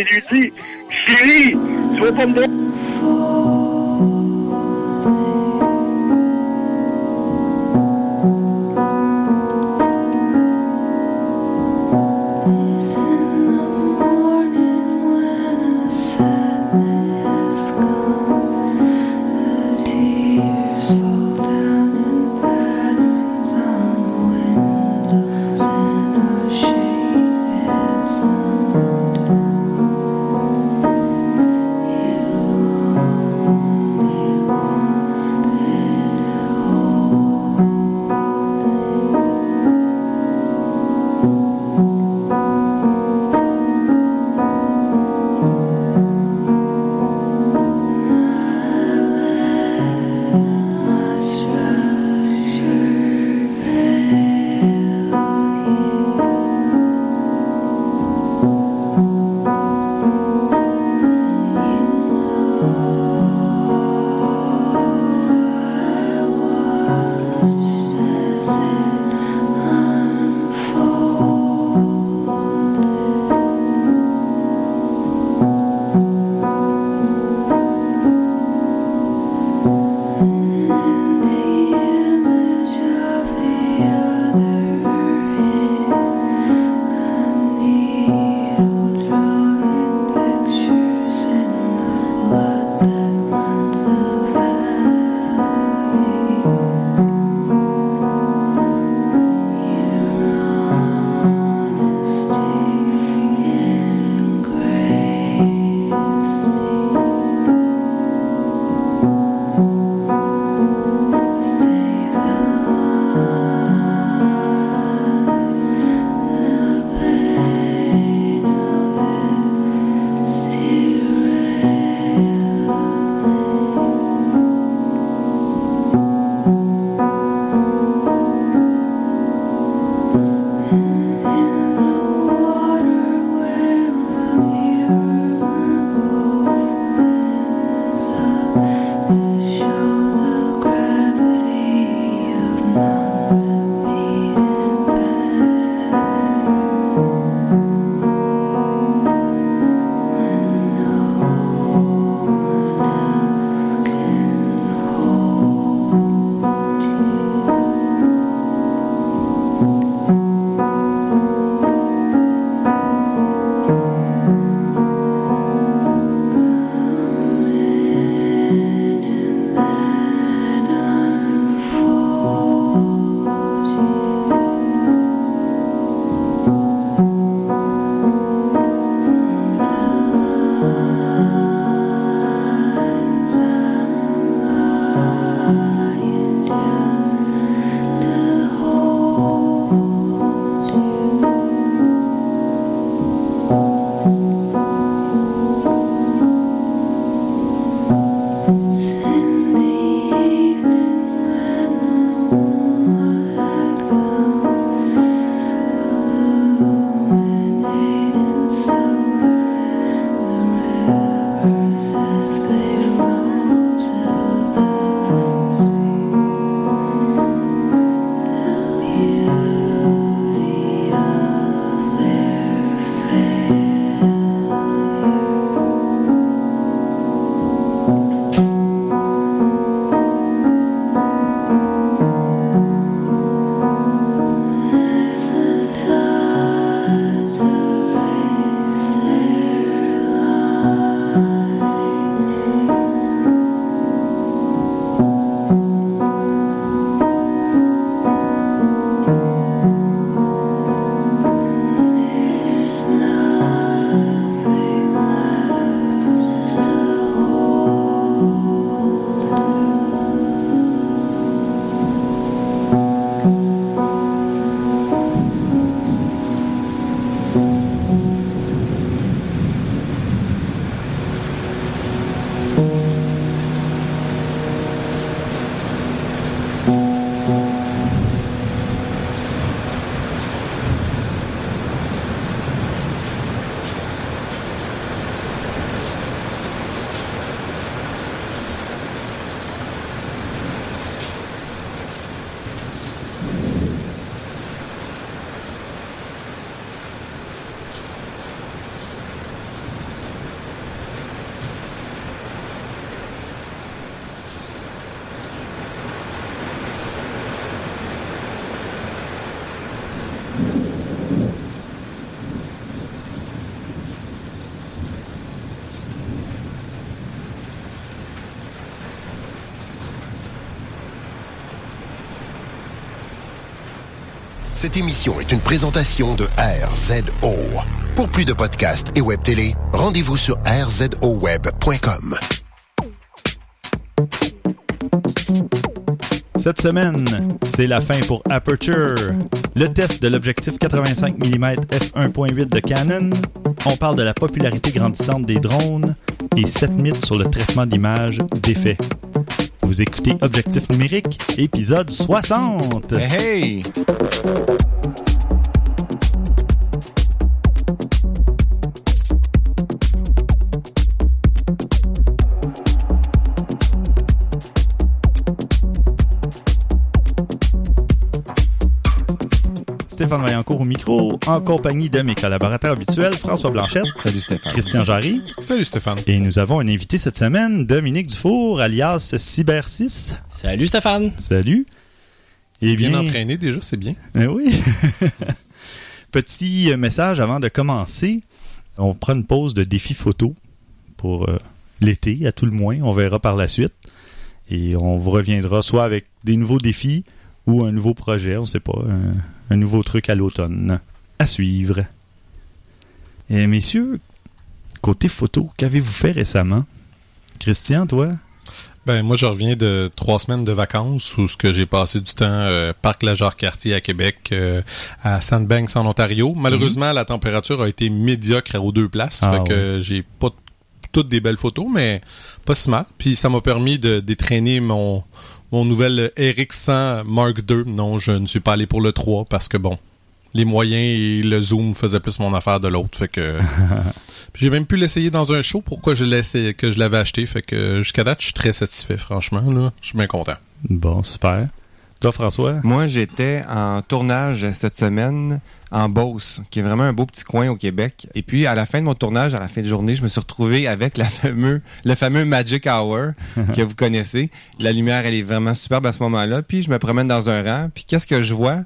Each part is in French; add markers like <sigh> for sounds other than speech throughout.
et lui dit Chérie, tu vas pas me voir Cette émission est une présentation de RZO. Pour plus de podcasts et web télé, rendez-vous sur rzoweb.com. Cette semaine, c'est la fin pour Aperture. Le test de l'objectif 85 mm f1.8 de Canon. On parle de la popularité grandissante des drones et 7 mythes sur le traitement d'image d'effets. Vous écoutez Objectif numérique, épisode 60. Hey! Stéphane en compagnie de mes collaborateurs habituels, François Blanchette, Salut Stéphane. Christian Jarry, Salut Stéphane. et nous avons un invité cette semaine, Dominique Dufour, alias Cyber6. Salut Stéphane. Salut. Eh Bien bien, entraîné déjà, c'est bien. Eh oui. <laughs> Petit message avant de commencer. On prend une pause de défi photo pour euh, l'été, à tout le moins. On verra par la suite. Et on vous reviendra soit avec des nouveaux défis ou un nouveau projet, on sait pas, un, un nouveau truc à l'automne. À suivre. Et messieurs, côté photo, qu'avez-vous fait récemment? Christian, toi? Ben moi je reviens de trois semaines de vacances où ce que j'ai passé du temps euh, parc la cartier à Québec, euh, à Sandbanks en Ontario. Malheureusement la température a été médiocre aux deux places, Ah fait que j'ai pas toutes des belles photos, mais pas si mal. Puis ça m'a permis de détraîner mon mon nouvel RX100 Mark II. Non, je ne suis pas allé pour le 3 parce que bon, les moyens et le zoom faisaient plus mon affaire de l'autre, fait que <laughs> j'ai même pu l'essayer dans un show. Pourquoi je l'ai que je l'avais acheté, fait que jusqu'à date, je suis très satisfait, franchement. Là, je suis bien content. Bon, super. Toi, François? Moi, j'étais en tournage cette semaine en Beauce, qui est vraiment un beau petit coin au Québec. Et puis, à la fin de mon tournage, à la fin de journée, je me suis retrouvé avec la fameux, le fameux Magic Hour <laughs> que vous connaissez. La lumière, elle est vraiment superbe à ce moment-là. Puis, je me promène dans un rang. Puis, qu'est-ce que je vois?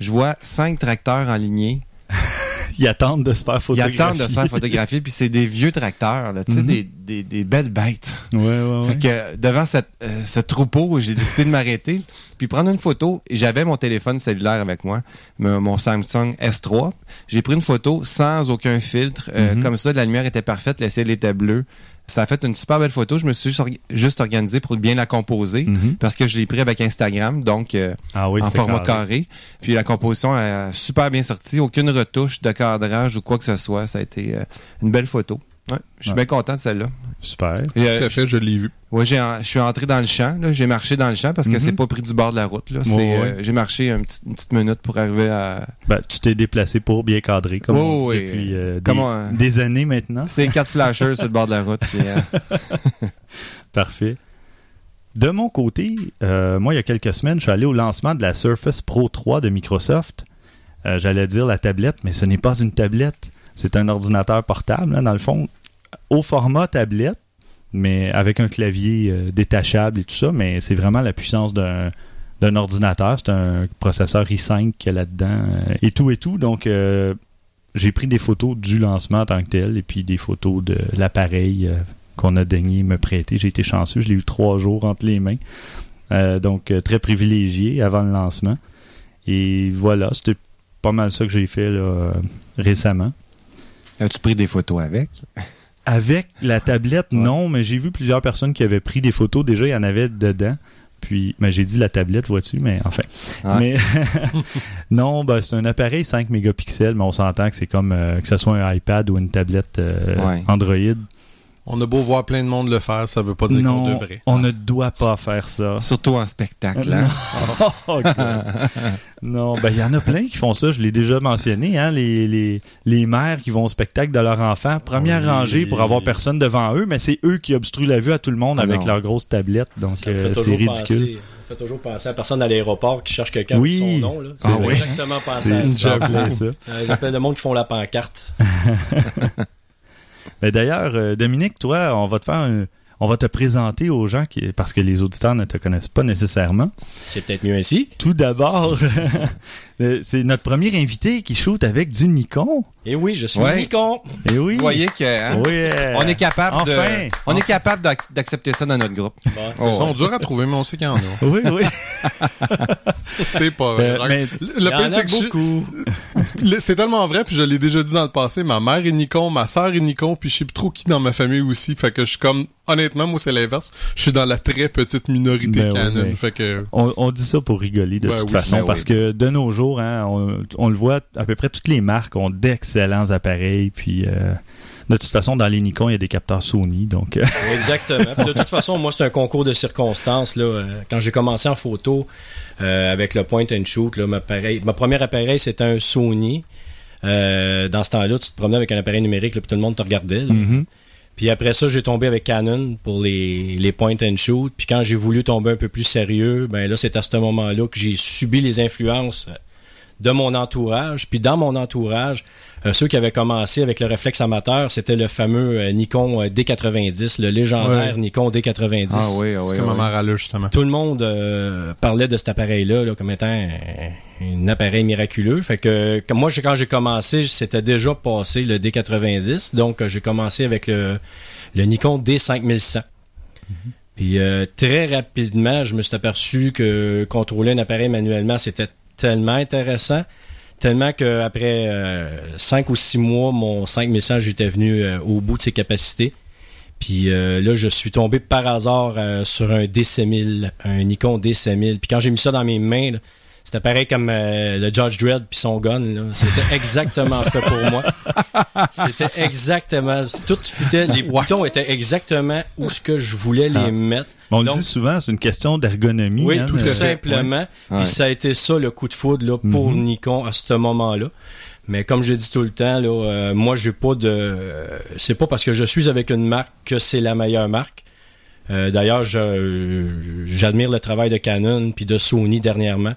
Je vois cinq tracteurs en lignée. <laughs> Ils attendent de se faire Ils photographier. attendent de se faire photographier. Puis, c'est des vieux tracteurs, là, tu sais, Mhm. des, des, des belles bêtes. Ouais, ouais, ouais. Fait que devant cette, euh, ce troupeau, j'ai décidé de m'arrêter puis prendre une photo. J'avais mon téléphone cellulaire avec moi, mon mon Samsung S3. J'ai pris une photo sans aucun filtre, euh, Mhm. comme ça, la lumière était parfaite, le ciel était bleu. Ça a fait une super belle photo. Je me suis juste, orga- juste organisé pour bien la composer Mhm. parce que je l'ai pris avec Instagram, donc euh, Ah oui, en format carré. carré. Puis la composition a super bien sorti, aucune retouche de cadrage ou quoi que ce soit. Ça a été euh, une belle photo. Ouais, je suis Ouais. bien content de celle-là. Super. Et, euh, Tout à fait, je l'ai vu. Ouais, j'ai en- je suis entré dans le champ. là. J'ai marché dans le champ parce que Mhm. c'est pas pris du bord de la route. Là. C'est, Ouais, euh, j'ai marché une petite minute pour arriver à. Ben, tu t'es déplacé pour bien cadrer, comme on dit oui. depuis euh, des, euh, années maintenant. C'est quatre flashers sur le bord de la route. puis, euh, <laughs> Parfait. De mon côté, euh, moi, il y a quelques semaines, je suis allé au lancement de la Surface Pro 3 de Microsoft. Euh, J'allais dire la tablette, mais ce n'est pas une tablette. C'est un ordinateur portable, hein, dans le fond, au format tablette, mais avec un clavier euh, détachable et tout ça. Mais c'est vraiment la puissance d'un d'un ordinateur. C'est un processeur i5 qu'il y a là-dedans euh, et tout et tout. Donc, euh, j'ai pris des photos du lancement en tant que tel et puis des photos de l'appareil qu'on a daigné me prêter. J'ai été chanceux, je l'ai eu trois jours entre les mains. Donc, très privilégié avant le lancement. Et voilà, c'était pas mal ça que j'ai fait récemment. As-tu pris des photos avec? Avec la tablette, Ouais. non, mais j'ai vu plusieurs personnes qui avaient pris des photos. Déjà, il y en avait dedans. Puis, ben, j'ai dit la tablette, vois-tu, mais enfin. Mais <laughs> non, ben, c'est un appareil 5 mégapixels, mais on s'entend que c'est comme euh, que ce soit un iPad ou une tablette euh, Ouais. Android. On a beau voir plein de monde le faire, ça veut pas dire qu'on devrait. on ne doit pas faire ça. Surtout en spectacle. hein? <laughs> Oh, non, ben il y en a plein qui font ça. Je l'ai déjà mentionné, hein, les, les, les mères qui vont au spectacle de leur enfant, première Oui. rangée pour avoir personne devant eux, mais c'est eux qui obstruent la vue à tout le monde Ah avec non. leur grosse tablette. Donc euh, fait c'est toujours ridicule. penser- ça fait toujours penser à la personne à l'aéroport qui cherche quelqu'un Oui. son nom. Là. Ah oui. exactement penser à ça. Euh, plein de monde qui font la pancarte. <laughs> Mais d'ailleurs, euh, Dominique, toi, on va te faire un- on va te présenter aux gens qui, parce que les auditeurs ne te connaissent pas nécessairement. C'est peut-être mieux ainsi. Tout d'abord, <laughs> euh, c'est notre premier invité qui shoot avec du Nikon. Et oui, je suis Ouais. Nikon. Et oui. Vous voyez que hein, Oui, euh, on est capable enfin. de, on est capable d'ac- d'accepter ça dans notre groupe. Bon, Ils Oh, sont ouais. durs à trouver, mais on sait qu'il y en a. <laughs> Oui, oui. <laughs> C'est pas vrai. Euh, mais le y pire, en a c'est beaucoup. <laughs> c'est tellement vrai, puis je l'ai déjà dit dans le passé. Ma mère est Nikon, ma sœur est Nikon, puis je sais plus trop qui dans ma famille aussi. Fait que je suis comme, honnêtement, moi c'est l'inverse. Je suis dans la très petite minorité Ben oui, Canon. Fait que On, on dit ça pour rigoler de Ben toute oui, façon, ben parce oui. que de nos jours, hein, on, on le voit, à peu près toutes les marques ont d'excellents appareils, puis euh, de toute façon, dans les Nikon, il y a des capteurs Sony, donc euh, <laughs> Exactement. Puis de toute façon, moi, c'est un concours de circonstances. Là. Euh, Quand j'ai commencé en photo euh, avec le point and shoot, là, ma, appareil, ma première appareil, c'était un Sony. Euh, dans ce temps-là, tu te promenais avec un appareil numérique, là, puis tout le monde te regardait. là. mhm. Puis après ça, j'ai tombé avec Canon pour les, les point and shoot. Puis quand j'ai voulu tomber un peu plus sérieux, ben là, c'est à ce moment-là que j'ai subi les influences de mon entourage. Puis dans mon entourage, ceux qui avaient commencé avec le réflexe amateur, c'était le fameux euh, Nikon euh, D90, le légendaire Ouais. Nikon D90. Ah oui, ah c'est oui, que ma oui. mère a là, justement. Tout le monde euh, parlait de cet appareil-là là, comme étant un, un appareil miraculeux. Fait que, comme moi, quand j'ai commencé, c'était déjà passé le D90. Donc, euh, j'ai commencé avec le, le Nikon D5100. Puis euh, très rapidement, je me suis aperçu que contrôler un appareil manuellement, c'était tellement intéressant. Tellement qu'après euh, cinq ou six mois, mon 5100, j'étais venu euh, au bout de ses capacités. Puis euh, là, je suis tombé par hasard euh, sur un DC1000, un Nikon DC1000. Puis quand j'ai mis ça dans mes mains, là, c'était pareil comme euh, le Judge Dredd puis son gun. là. C'était <laughs> exactement fait pour moi. C'était exactement... Tout fitait, les boutons étaient exactement où ce que je voulais les Ah. On Donc- le dit souvent, c'est une question d'ergonomie. Oui, hein, tout simplement. Ouais. Puis ça a été ça le coup de foudre là, pour Mhm. Nikon à ce moment-là. Mais comme j'ai dit tout le temps, là, euh, moi j'ai pas de. euh, c'est pas parce que je suis avec une marque que c'est la meilleure marque. Euh, D'ailleurs, je- j'admire le travail de Canon puis de Sony dernièrement.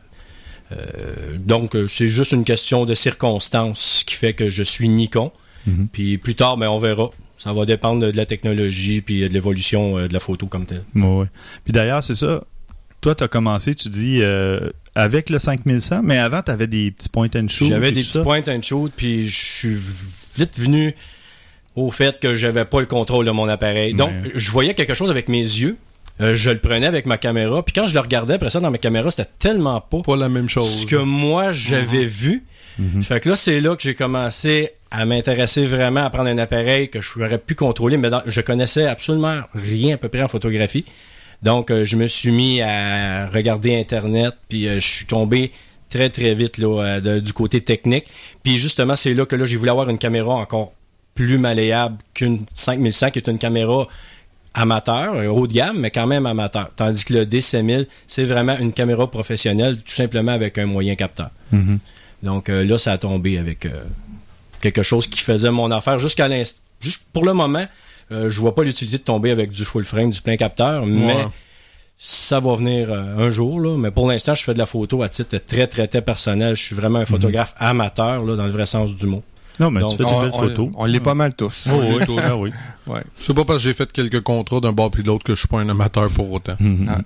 Euh, donc, euh, c'est juste une question de circonstances qui fait que je suis Nikon. Mhm. Puis plus tard, ben, on verra. Ça va dépendre de la technologie puis de l'évolution euh, de la photo comme telle. Ouais. Puis d'ailleurs, c'est ça. Toi, tu as commencé, tu dis, euh, avec le 5100, mais avant, tu avais des petits point and shoot. J'avais des petits ça. point and shoot, puis je suis vite venu au fait que j'avais pas le contrôle de mon appareil. Donc, Ouais. je voyais quelque chose avec mes yeux. euh, je le prenais avec ma caméra. Puis quand je le regardais après ça dans ma caméra, c'était tellement pas Pas la même chose. ce que moi j'avais vu. Mhm. Fait que là, c'est là que j'ai commencé à m'intéresser vraiment à prendre un appareil que j'aurais pu contrôler, mais dans- je connaissais absolument rien à peu près en photographie. Donc, euh, je me suis mis à regarder Internet, puis euh, je suis tombé très, très vite là, euh, de- du côté technique. Puis justement, c'est là que là, j'ai voulu avoir une caméra encore plus malléable qu'une 5100, qui est une caméra amateur, haut de gamme, mais quand même amateur. Tandis que le DC1000, c'est vraiment une caméra professionnelle, tout simplement avec un moyen capteur. Mhm. Donc euh, là, ça a tombé avec euh, quelque chose qui faisait mon affaire jusqu'à l'instant. Juste pour le moment, euh, je vois pas l'utilité de tomber avec du full frame, du plein capteur, mais Ouais. ça va venir euh, un jour. Là. Mais pour l'instant, je fais de la photo à titre très, très, très personnel. Je suis vraiment un photographe amateur, là, dans le vrai sens du mot. Non, mais Donc, tu fais des On, belles photos. on l'est pas mal tous. Oh, On oui. <laughs> tous. Ah oui. Ouais. C'est pas parce que j'ai fait quelques contrats d'un bord puis de l'autre que je suis pas un amateur pour autant. Mhm.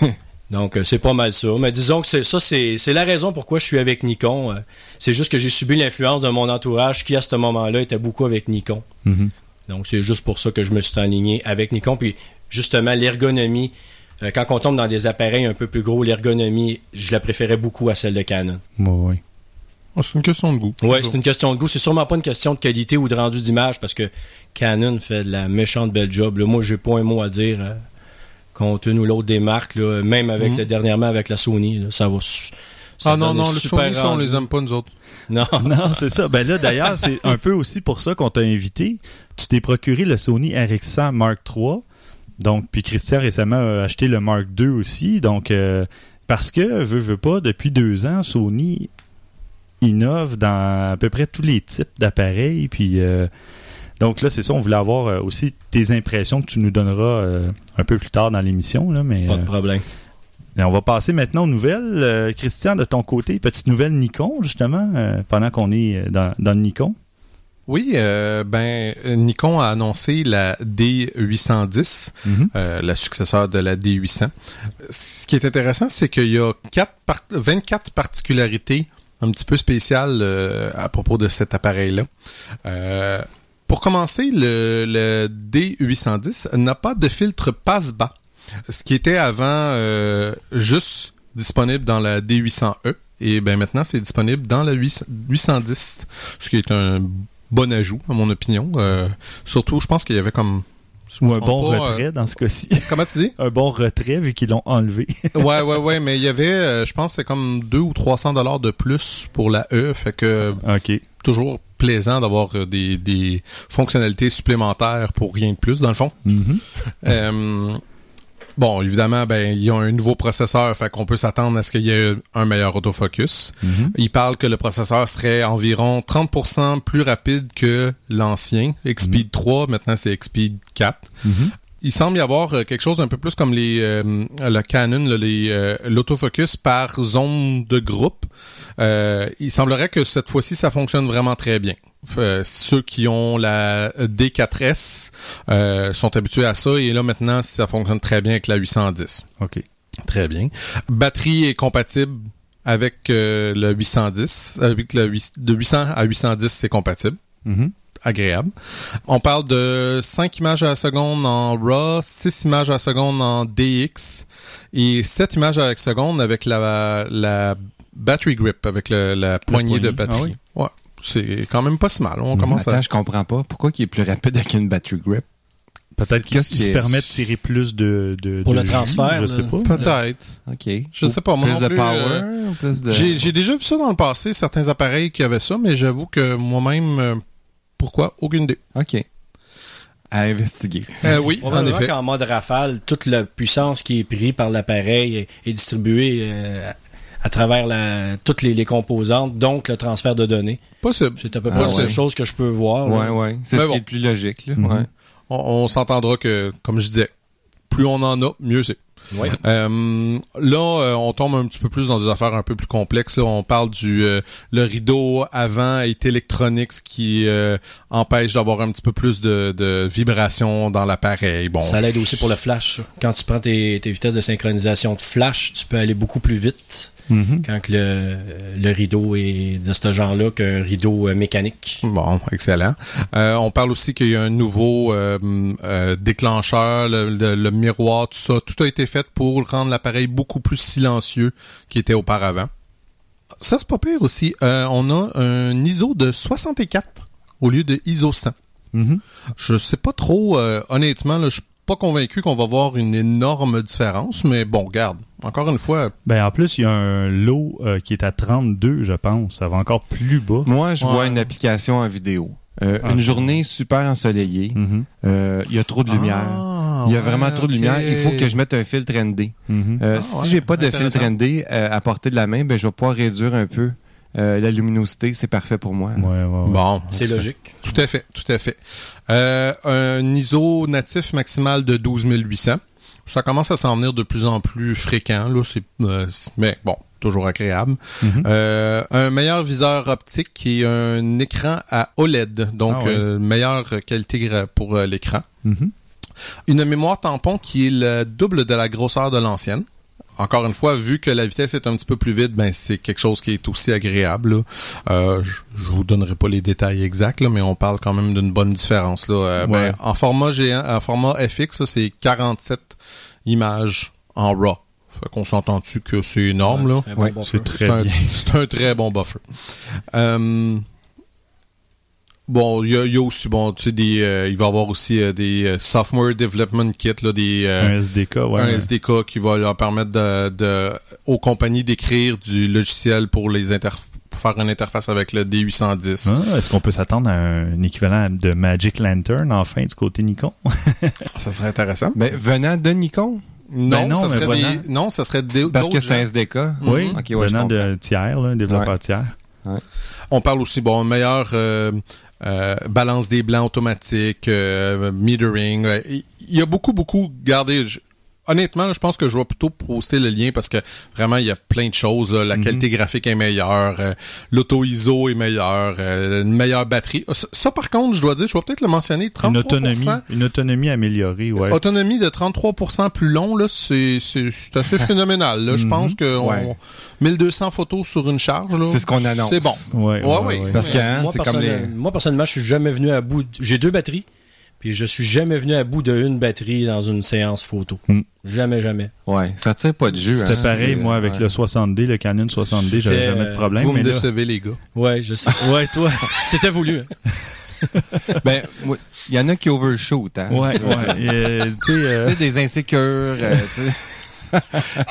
<laughs> Donc, euh, c'est pas mal ça. Mais disons que c'est ça, c'est c'est la raison pourquoi je suis avec Nikon. Euh, c'est juste que j'ai subi l'influence de mon entourage qui, à ce moment-là, était beaucoup avec Nikon. Mhm. Donc, c'est juste pour ça que je me suis aligné avec Nikon. Puis, justement, l'ergonomie, euh, quand on tombe dans des appareils un peu plus gros, l'ergonomie, je la préférais beaucoup à celle de Canon. Ouais. Ah, c'est une question de goût. Ouais, ça. c'est une question de goût. C'est sûrement pas une question de qualité ou de rendu d'image parce que Canon fait de la méchante belle job. Là, moi, j'ai pas un mot à dire euh, contre une ou l'autre des marques. Là, même avec le, dernièrement avec la Sony, là, ça va. ça Ah non, non, le super Sony, ça, on les aime pas, nous autres. Non. <laughs> Non, c'est ça. Ben là, d'ailleurs, c'est un peu aussi pour ça qu'on t'a invité. Tu t'es procuré le Sony RX100 Mark III. Donc, puis Christian récemment a acheté le Mark II aussi. Donc, euh, parce que, veut, veut pas, depuis deux ans, Sony innove dans à peu près tous les types d'appareils. Puis, euh, donc là, c'est ça, on voulait avoir euh, aussi tes impressions que tu nous donneras euh, un peu plus tard dans l'émission. Là, mais, Pas de euh, problème. et on va passer maintenant aux nouvelles. Euh, Christian, de ton côté, petite nouvelle Nikon, justement, euh, pendant qu'on est dans, dans le Nikon. Oui, euh, ben Nikon a annoncé la D810, Mhm. euh, la successeur de la D800. Ce qui est intéressant, c'est qu'il y a quatre par- 24 particularités un petit peu spéciales euh, à propos de cet appareil-là. Euh, pour commencer, le, le D810 n'a pas de filtre passe-bas, ce qui était avant euh, juste disponible dans la D800E. Et ben maintenant, c'est disponible dans la 800 810, ce qui est un bon ajout, à mon opinion. Euh, surtout, je pense qu'il y avait comme... Ou un bon pas, retrait euh, dans ce cas-ci. <laughs> comment tu dis? un bon retrait vu qu'ils l'ont enlevé. <laughs> ouais, ouais, ouais, mais il y avait, euh, je pense, c'est comme 2 ou 300 dollars de plus pour la E, fait que OK. toujours plaisant d'avoir euh, des, des fonctionnalités supplémentaires pour rien de plus, dans le fond. Mhm. <laughs> Euh, bon, évidemment, ben, ils ont un nouveau processeur, fait qu'on peut s'attendre à ce qu'il y ait un meilleur autofocus. Mhm. Il parle que le processeur serait environ 30% plus rapide que l'ancien, XSpeed 3, maintenant c'est XSpeed 4. Mhm. Il semble y avoir euh, quelque chose un peu plus comme les euh, le Canon, euh, l'autofocus par zone de groupe. Euh, il semblerait que cette fois-ci ça fonctionne vraiment très bien. Euh, ceux qui ont la D4S euh, sont habitués à ça et là maintenant ça fonctionne très bien avec la 810. OK. Très bien. Batterie est compatible avec euh, le 810, avec le 8 de 800 à 810 c'est compatible Mhm. Agréable. On parle de 5 images à la seconde en RAW, 6 images à la seconde en DX et 7 images à la seconde avec la, la battery grip, avec le- la poignée de poignet. batterie. Ah Ouais, c'est quand même pas si mal. On commence Attends, à... je comprends pas. Pourquoi il est plus rapide avec une battery grip? Peut-être qu'il Qu'est-ce qu'il qui se permet de tirer plus de, de Pour de le jus, transfert, Je sais pas. Peut-être. OK. Je sais pas, moi Plus non de plus, power, euh, plus de... J'ai j'ai déjà vu ça dans le passé, certains appareils qui avaient ça, mais j'avoue que moi-même, euh, pourquoi? Aucune idée. OK. À investiguer. Euh, oui, en effet. qu'en mode rafale, toute la puissance qui est prise par l'appareil est, distribuée euh, à travers la, toutes les, les composantes, donc le transfert de données. Possible. C'est à peu Ah près la ouais. seule chose que je peux voir. là. Ouais, ouais. C'est ce bon. qui est le plus logique, là. Mhm. Ouais. On, on s'entendra que, comme je disais, plus on en a, mieux c'est. Ouais. Euh, là, euh, on tombe un petit peu plus dans des affaires un peu plus complexes. là. On parle du euh, le rideau avant est électronique, ce qui euh, empêche d'avoir un petit peu plus de, de vibration dans l'appareil. Bon, Ça l'aide aussi pour le flash. Quand tu prends tes, tes vitesses de synchronisation de flash, tu peux aller beaucoup plus vite Mhm. quand le, le rideau est de ce genre-là qu'un rideau euh, mécanique. Bon, excellent. Euh, on parle aussi qu'il y a un nouveau euh, déclencheur, le, le- le miroir, tout ça. Tout a été fait pour rendre l'appareil beaucoup plus silencieux qu'il était auparavant. Ça, c'est pas pire aussi. On a un ISO de 64 au lieu de ISO 100. Mhm. Je sais pas trop, euh, honnêtement, là, je suis pas convaincu qu'on va voir une énorme différence, mais bon, regarde. Encore une fois, Ben, en plus, il y a un lot euh, qui est à 32, je pense. Ça va encore plus bas. Moi, je vois une application en vidéo. Euh, Ah. Une journée super ensoleillée. Mhm. Euh, Il y a trop de lumière. Ah, Il y a ouais, vraiment trop de lumière. Il faut que je mette un filtre ND. Mhm. Euh, Ah, si ouais, j'ai pas de filtre ND euh, à portée de la main, ben je vais pouvoir réduire un peu euh, la luminosité. C'est parfait pour moi. Ouais, ouais, ouais. Bon, C'est logique. Tout à fait, tout à fait. Euh, un ISO natif maximal de 12800. Ça commence à s'en venir de plus en plus fréquent, là. C'est, euh, mais bon, toujours agréable. Mhm. Euh, un meilleur viseur optique et un écran à OLED, donc Ah ouais. euh, meilleure qualité pour euh, l'écran. Mhm. Une mémoire tampon qui est le double de la grosseur de l'ancienne. Encore une fois, vu que la vitesse est un petit peu plus vite, ben c'est quelque chose qui est aussi agréable. Euh, je, je vous donnerai pas les détails exacts, là, mais on parle quand même d'une bonne différence. Là. Euh, ben, en format géant, en format FX, c'est 47 images en RAW. Fait qu'on s'entend-tu que c'est énorme, là? C'est un bon Ouais, buffer. c'est très bien. c'est un très bon buffer. Euh, bon, il y a, il y a aussi, bon, tu sais, des, euh, il va y avoir aussi euh, des euh, software development kits, là, des, euh, Un SDK, ouais. un ouais. SDK qui va leur permettre de, de- aux compagnies d'écrire du logiciel pour les pour faire une interface avec le D810. Ah, Est-ce qu'on peut s'attendre à un équivalent de Magic Lantern enfin du côté Nikon? <laughs> Ça serait intéressant. Ben, venant de Nikon, Non, Ben non, ça mais serait des- non, ça serait des, parce que c'est un. SDK. Oui, ouais, je venant de tiers, là, un développeur tiers. On parle aussi, bon, un meilleur euh, euh, balance des blancs automatique, euh, metering. euh, Il il y a beaucoup, beaucoup, regardez, je- honnêtement, là, je pense que je vais plutôt poster le lien parce que vraiment, il y a plein de choses. là. La Mhm. qualité graphique est meilleure, euh, l'auto-ISO est meilleure, euh, une meilleure batterie. Ça, ça, par contre, je dois dire, je vais peut-être le mentionner, 33%. Une autonomie, une autonomie améliorée, ouais. Autonomie de 33% plus long, là, c'est, c'est, c'est assez <laughs> phénoménal. Là. Je Mhm. pense que on- Ouais. 1200 photos sur une charge, là, C'est ce qu'on annonce. C'est bon. Ouais, Ouais, ouais, ouais. ouais. Parce que hein, moi, comme les. moi, personnellement, je suis jamais venu à bout. de- J'ai deux batteries, puis je suis jamais venu à bout d'une batterie dans une séance photo. Hmm. Jamais, jamais. Ouais, ça tire pas de jeu. C'était hein. pareil, moi, avec ouais. le 60D, le Canon 60D, j'avais jamais de problème. Vous me mais là- décevez, les gars. Ouais, je sais. <laughs> Ouais, toi. <laughs> C'était voulu. hein. <laughs> Ben, il y en a qui overshoot, hein. Ouais, ouais. Euh, tu sais, euh, des insécures, euh, tu sais.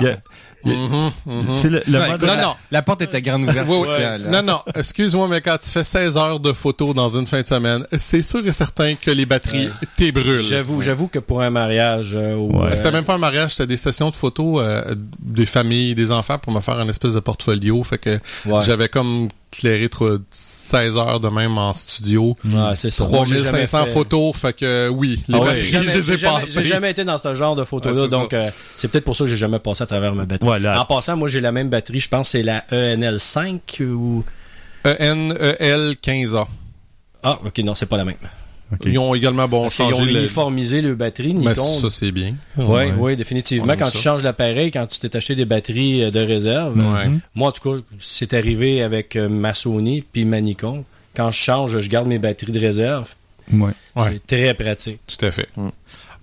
il y a- Mhm, mhm. le, le Ouais, mode- non, la, non. la porte était grande ouverte. Hein. Non, non, excuse-moi, mais quand tu fais 16 heures de photos dans une fin de semaine, c'est sûr et certain que les batteries t'ébrûlent. J'avoue, j'avoue que pour un mariage, euh, ou, Ouais. euh, C'était même pas un mariage, c'était des sessions de photos euh, des familles, des enfants pour me faire un espèce de portfolio. Fait que ouais. j'avais comme clairé trop- 16 heures de même en studio. Ouais, c'est ça. Moi, j'ai jamais 3500 fait- photos, fait que oui, les Ah ouais, batteries, j'ai jamais- été dans ce genre de photos-là, Ouais, c'est donc euh, c'est peut-être pour ça que j'ai jamais passé à travers ma batterie. Voilà. En passant, moi j'ai la même batterie, je pense que c'est la E ENL5 ou... E ENEL15A. Ah, ok, non, c'est pas la même. Ils ont également bon Parce changé ont le... uniformisé le batterie, Mais Nikon. ça, c'est bien. Oui, Ouais. oui, définitivement. Quand ça. tu changes l'appareil, quand tu t'es acheté des batteries euh, de réserve, Ouais. Mhm. moi en tout cas, c'est arrivé avec euh, ma Sony puis ma Nikon. Quand je change, je garde mes batteries de réserve. Ouais. Ouais. C'est très pratique. Tout à fait. Mm.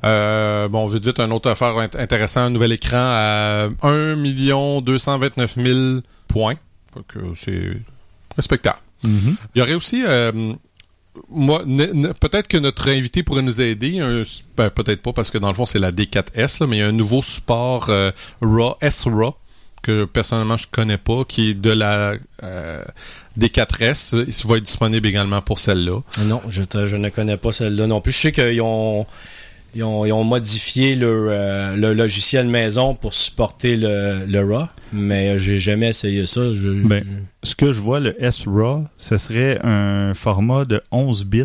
Euh, bon, vite vite, un autre affaire int- intéressant, un nouvel écran à 1 229 000 points. C'est respectable. Mhm. Il y aurait aussi, euh, moi, peut-être que notre invité pourrait nous aider. ben, peut-être pas parce que dans le fond c'est la D4S, là, mais il y a un nouveau support euh, RAW, S-RAW que personnellement je connais pas, qui est de la euh, D4S. Il va être disponible également pour celle-là. Non, je, je ne connais pas celle-là non plus. Je sais qu'ils ont, ils ont, modifié euh, le logiciel maison pour supporter le, RAW, mais j'ai jamais essayé ça. Ben, Ce que je vois, le S-RAW, ce serait un format de 11 bits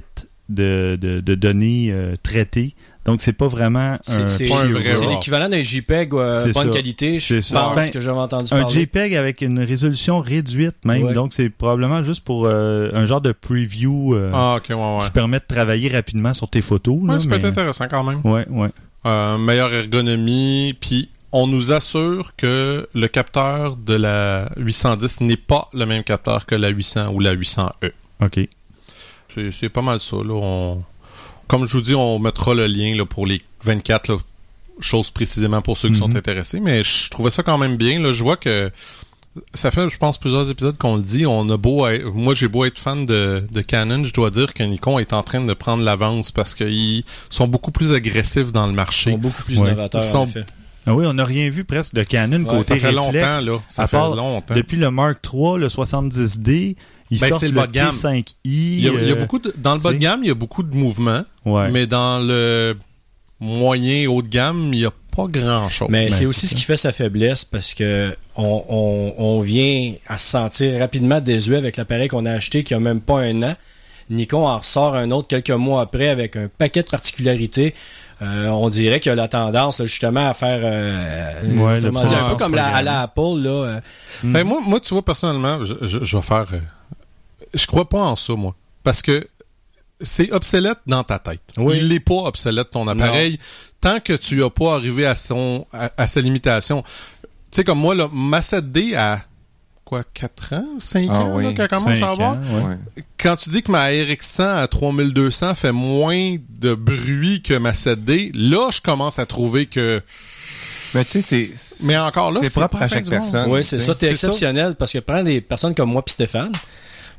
de, de, de données euh, traitées. Donc, c'est pas vraiment c'est un c'est- c'est RAW. l'équivalent d'un JPEG euh, C'est bonne ça. qualité, je C'est ça. pense Ben, que j'avais entendu Un parler. JPEG avec une résolution réduite même. Ouais. Donc, c'est probablement juste pour euh, un genre de preview euh, Ah, ok, ouais, ouais. qui permet de travailler rapidement sur tes photos. là, Ouais, ça peut être mais- intéressant quand même. Ouais, ouais. Euh, meilleure ergonomie, puis on nous assure que le capteur de la 810 n'est pas le même capteur que la 800 ou la 800E. OK. C'est, c'est pas mal ça. Là. On- Comme je vous dis, on mettra le lien là, pour les 24 là, choses précisément pour ceux qui sont Mhm. intéressés. Mais je trouvais ça quand même bien. Là. Je vois que ça fait, je pense, plusieurs épisodes qu'on le dit. On a beau être- moi, j'ai beau être fan de, de Canon, je dois dire que Nikon est en train de prendre l'avance parce qu'ils sont beaucoup plus agressifs dans le Ils marché. sont beaucoup plus Ouais. novateurs, Ils sont- en effet. Ah oui, on n'a rien vu presque de Canon Ouais, côté ça fait réflexe. longtemps, là. Ça fait longtemps. Depuis le Mark III, le 70D, ils Ben, sortent le le, bas de gamme. T5i. Il y a, il y a euh, beaucoup de, dans le bas de gamme, il y a beaucoup de mouvements, Ouais. mais dans le moyen haut de gamme, il n'y a pas grand chose. Mais Ben, c'est aussi ça. ce qui fait sa faiblesse parce que on, on, on vient à se sentir rapidement désuet avec l'appareil qu'on a acheté qui a même pas un an. Nikon en ressort un autre quelques mois après avec un paquet de particularités. Euh, on dirait qu'il y a la tendance là, justement à faire euh, Ouais, dit, un peu comme la, à la Apple là. euh, Mm. Ben, moi, moi, tu vois, personnellement, je, je, je vais faire. Je crois pas en ça, moi. Parce que c'est obsolète dans ta tête. Oui. Il n'est pas obsolète, ton appareil, tant que tu n'as pas arrivé à, son, à, à sa limitation. Tu sais, comme moi, là, ma 7D à quoi, 4 ans, 5 Ah ans, oui, qu'elle commence à avoir? ans, ouais. Ouais. Quand tu dis que ma RX100 à 3200 fait moins de bruit que ma 7D, là, je commence à trouver que... Mais tu sais, c'est. Mais encore là, c'est propre à chaque personne. Oui, c'est ça, t'es ça. exceptionnel parce que prendre des personnes comme moi puis Stéphane,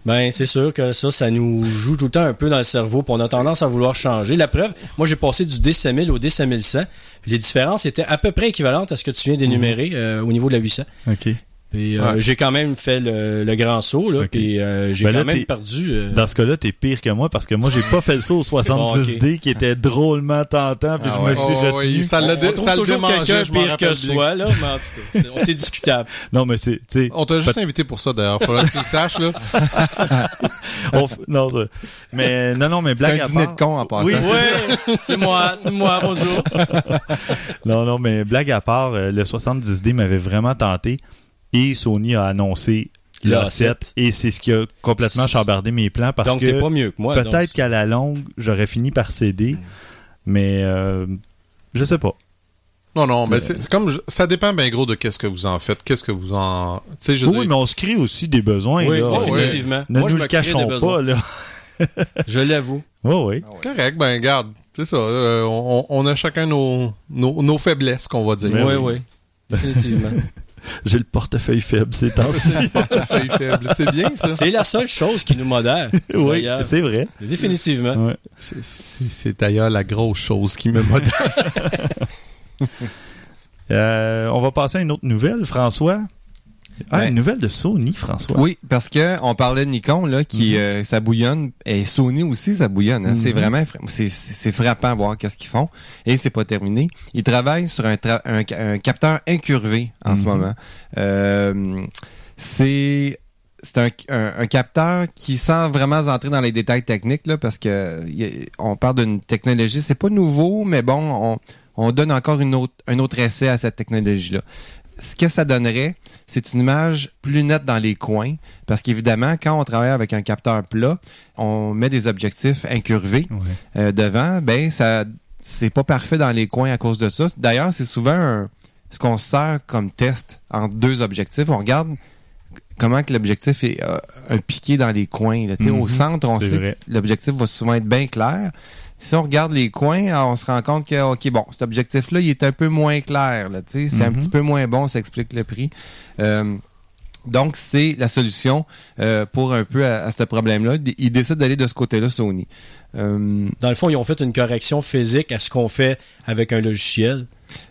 ben c'est sûr que ça, ça nous joue tout le temps un peu dans le cerveau, puis on a tendance à vouloir changer. La preuve, moi j'ai passé du D5000 au D5100, puis les différences étaient à peu près équivalentes à ce que tu viens d'énumérer euh, au niveau de la 800. OK. Puis euh, Ouais. j'ai quand même fait le, le grand saut, là, puis euh, j'ai Ben là, quand même perdu. euh, Dans ce cas-là, t'es pire que moi parce que moi, j'ai pas fait le saut au <laughs> 70D qui était drôlement tentant, puis Ah je me suis Oh, retenu. oui, ça l'a dé- toujours quelqu'un pire que soi, là, mais en tout cas, c'est- discutable. <laughs> Non, mais c'est, tu On t'a juste invité pour ça d'ailleurs. Faudrait que tu le saches là. <laughs> on f- non, ça- mais non, non, mais C'est blague un à dîner part. de con en passant. Oui, Ouais, c'est moi, c'est moi, bonjour. Non, non, mais blague à part, le 70D m'avait vraiment tenté et Sony a annoncé Le l'A7 et c'est ce qui a complètement chambardé mes plans parce donc, t'es que pas mieux que moi. donc. peut-être qu'à la longue, j'aurais fini par céder, mais euh, je sais pas. Non, non, mais c'est c'est comme je- ça dépend bien gros de qu'est-ce que vous en faites, qu'est-ce que vous en. Tu sais, je Oui, dire- mais on se crée aussi des besoins. Oui, là. définitivement. Ne moi, je nous me le cachons pas, là. <laughs> Je l'avoue. Oui, oui. correct. Ben garde, c'est ça. euh, on, on a chacun nos, nos, nos faiblesses, qu'on va dire. Oui, oui. oui. Définitivement. <laughs> J'ai le portefeuille faible ces temps-ci. Feuille faible, c'est bien ça. c'est la seule chose qui nous modère. <laughs> oui, c'est vrai. Définitivement. Ouais. C'est d'ailleurs la grosse chose qui me modère. <laughs> Euh, on va passer à une autre nouvelle, François. Ah, Ouais. une nouvelle de Sony, François. Oui, parce que on parlait de Nikon là qui Mhm. euh, ça bouillonne et Sony aussi ça bouillonne. hein. C'est Mhm. vraiment c'est frappant à voir qu'est-ce qu'ils font et c'est pas terminé. Ils travaillent sur un, tra- un, ca- un capteur incurvé en ce Mhm. moment. Euh, c'est c'est un, un, un capteur qui sans vraiment entrer dans les détails techniques là parce que y on parle d'une technologie c'est pas nouveau mais bon on on donne encore une autre un autre essai à cette technologie là. Ce que ça donnerait, c'est une image plus nette dans les coins, parce qu'évidemment, quand on travaille avec un capteur plat, on met des objectifs incurvés Ouais. euh, devant, ben ça c'est pas parfait dans les coins à cause de ça. D'ailleurs, c'est souvent un- ce qu'on sert comme test entre deux objectifs. On regarde comment que l'objectif est euh, un piqué dans les coins. là. Au Mhm. centre, on sait vrai. que l'objectif va souvent être bien clair. Si on regarde les coins, ah, on se rend compte que, OK, bon, cet objectif-là, il est un peu moins clair. là, C'est un Mhm. petit peu moins bon, ça explique le prix. Euh, donc, c'est la solution euh, pour un peu à, à ce problème-là. Ils décident d'aller de ce côté-là, Sony. Euh, Dans le fond, ils ont fait une correction physique à ce qu'on fait avec un logiciel.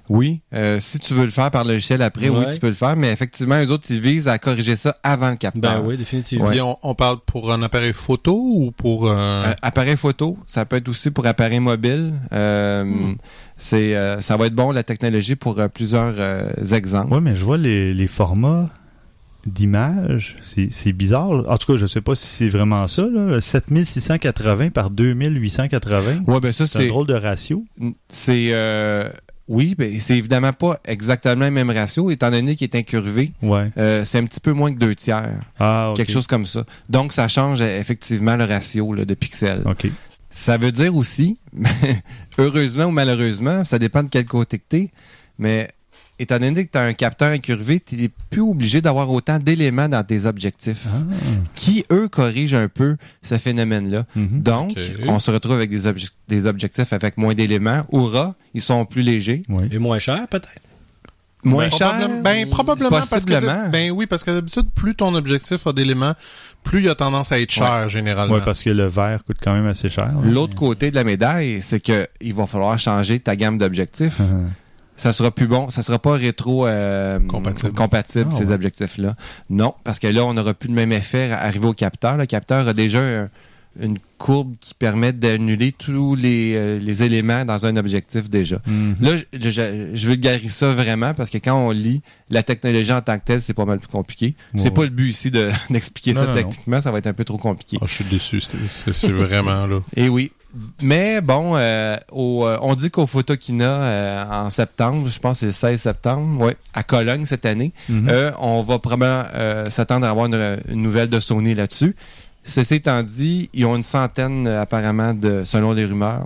Oui, euh, si tu veux le faire par logiciel après, oui, tu peux le faire, mais effectivement, eux autres, ils visent à corriger ça avant le capteur. Ben oui, définitivement. Puis on, on parle pour un appareil photo ou pour un... Euh, appareil photo, ça peut être aussi pour appareil mobile. Euh, C'est, euh, ça va être bon la technologie pour euh, plusieurs euh, exemples. Oui, mais je vois les, les formats d'image. C'est c'est bizarre. En tout cas, je sais pas si c'est vraiment ça. Là. 7680 par 2880. Ouais, ben ça C'est un c'est, drôle de ratio. c'est, euh, oui, ben c'est évidemment pas exactement le même ratio étant donné qu'il est incurvé. Ouais. Euh, c'est un petit peu moins que deux tiers, Ah, quelque chose comme ça. Donc ça change euh, effectivement le ratio là, de pixels. Ça veut dire aussi, <laughs> heureusement ou malheureusement, ça dépend de quel côté que t'es, mais étant donné que tu as un capteur incurvé, tu n'es plus obligé d'avoir autant d'éléments dans tes objectifs Ah. qui, eux, corrigent un peu ce phénomène-là. Mhm. Donc, on se retrouve avec des, obje- des objectifs avec moins d'éléments. Oura, ils sont plus légers, Oui. Et moins cher, peut-être? moins Ben, chers? probablement- Ben, probablement parce que, ben oui, parce que d'habitude, plus ton objectif a d'éléments, plus il a tendance à être cher, généralement. Ouais, parce que le verre coûte quand même assez cher. L'autre côté de la médaille, c'est que il va falloir changer ta gamme d'objectifs. Ça sera plus bon, ça sera pas rétro euh, Compatible. compatible, Ah, ces ouais. objectifs-là. Non, parce que là, on n'aura plus le même effet à arriver au capteur. Le capteur a déjà un- une courbe qui permet d'annuler tous les, euh, les éléments dans un objectif déjà. Mhm. Là, je, je, je vulgarise ça vraiment parce que quand on lit la technologie en tant que telle, c'est pas mal plus compliqué. c'est Ouais, pas le but ici de- <laughs> d'expliquer ça non, non. techniquement, ça va être un peu trop compliqué. Ah, je suis déçu, c'est- vraiment là. Et oui. Mais bon, euh, au, euh, on dit qu'au Photokina euh, en septembre, je pense que c'est le 16 septembre, ouais, à Cologne cette année, Mhm. euh, on va probablement euh, s'attendre à avoir une, une nouvelle de Sony là-dessus. Ceci étant dit, ils ont une centaine euh, apparemment de, selon les rumeurs,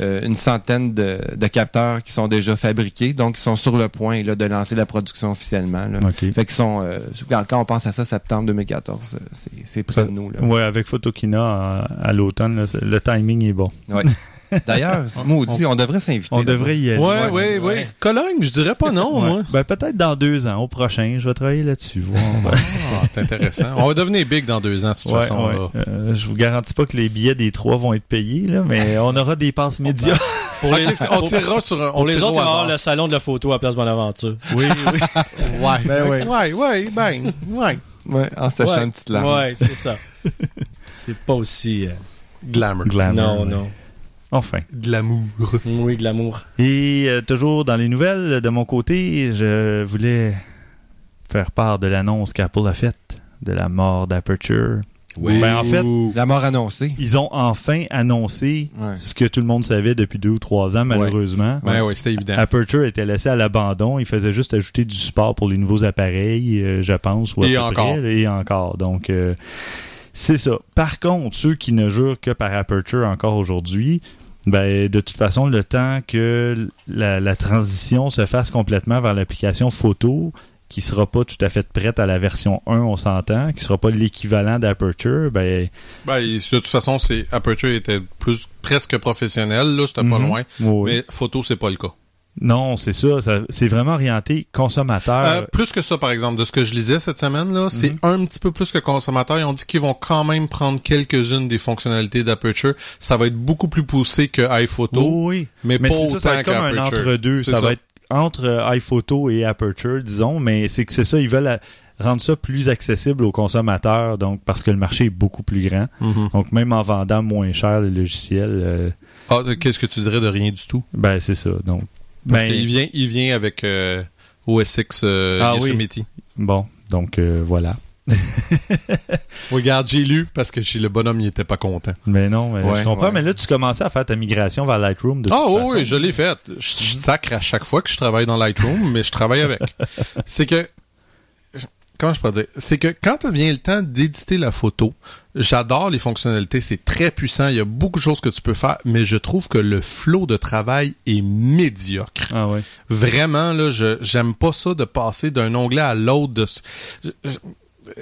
euh, une centaine de, de capteurs qui sont déjà fabriqués, donc ils sont sur le point là, de lancer la production officiellement. Là. OK. Fait qu'ils sont, euh, quand quand on pense à ça, septembre 2014, euh, c'est, c'est près de nous. Ouais, avec Photokina à, à l'automne, le timing est bon. Ouais. <laughs> D'ailleurs, <laughs> maudit, on devrait s'inviter. On là-bas. devrait y aller. Ouais, ouais, ouais. Cologne, je dirais pas non, Ouais. moi. Ben, peut-être dans deux ans, au prochain, je vais travailler là-dessus. voir. Ah, c'est intéressant. On va devenir big dans deux ans, de toute Ouais, façon. ouais. là. Euh, je vous garantis pas que les billets des trois vont être payés, là, mais <laughs> on aura des passes médias. Pour les, on tirera sur un. pour on les autres, hasard. le salon de la photo à Place Bonaventure. <laughs> oui, oui. Ouais, Ben ouais. ouais, ouais, ben, ouais. Ouais, en sachant Ouais. une petite larme. Ouais, c'est ça. c'est pas aussi. euh, Glamour. Glamour, non, ouais. non. Enfin. Glamour. Oui, de l'amour. Et euh, toujours dans les nouvelles, de mon côté, je voulais faire part de l'annonce qu'Apple a faite de la mort d'Aperture. Ben, en fait, La mort annoncée. ils ont enfin annoncé Ouais. ce que tout le monde savait depuis deux ou trois ans, malheureusement. Ouais, ouais, c'était évident. Aperture était laissé à l'abandon. Il faisait juste ajouter du support pour les nouveaux appareils, euh, je pense. Ou à Et peu encore. près, et encore. Donc, euh, c'est ça. Par contre, ceux qui ne jurent que par Aperture encore aujourd'hui, ben, de toute façon, le temps que la, la transition se fasse complètement vers l'application photo, qui sera pas tout à fait prête à la version 1, on s'entend, qui sera pas l'équivalent d'Aperture, ben, Ben, de toute façon, c'est Aperture était plus presque professionnel, là, c'était pas Mhm. loin. oui. Mais photo, c'est pas le cas. Non, c'est ça, ça- c'est vraiment orienté consommateur. Euh, plus que ça, par exemple, de ce que je lisais cette semaine, là, c'est Mhm. un petit peu plus que consommateur. Ils ont dit qu'ils vont quand même prendre quelques-unes des fonctionnalités d'Aperture. Ça va être beaucoup plus poussé que iPhoto, oui. mais, Mais pas ça, ça va être comme un entre-deux. Ça, va être entre euh, iPhoto et Aperture, disons, mais c'est que c'est ça, ils veulent euh, rendre ça plus accessible aux consommateurs, donc parce que le marché est beaucoup plus grand. Mhm. Donc même en vendant moins cher le logiciel, euh, Ah, qu'est-ce que tu dirais de rien du tout? ben c'est ça. Donc Parce ben, qu'il vient, il vient avec euh, OS X euh, Ah oui. Yosemite. bon, donc euh, voilà. <laughs> Regarde, j'ai lu parce que chez le bonhomme, il était pas content. Mais non, mais Ouais, je comprends. ouais. Mais là, tu commençais à faire ta migration vers Lightroom de Ah toute oui, façon. oui, je l'ai fait. Je, je sacre à chaque fois que je travaille dans Lightroom, mais je travaille avec. <laughs> C'est que comment je peux dire? C'est que quand vient le temps d'éditer la photo, j'adore les fonctionnalités, c'est très puissant, il y a beaucoup de choses que tu peux faire, mais je trouve que le flow de travail est médiocre. Ah ouais. Vraiment là, je j'aime pas ça de passer d'un onglet à l'autre de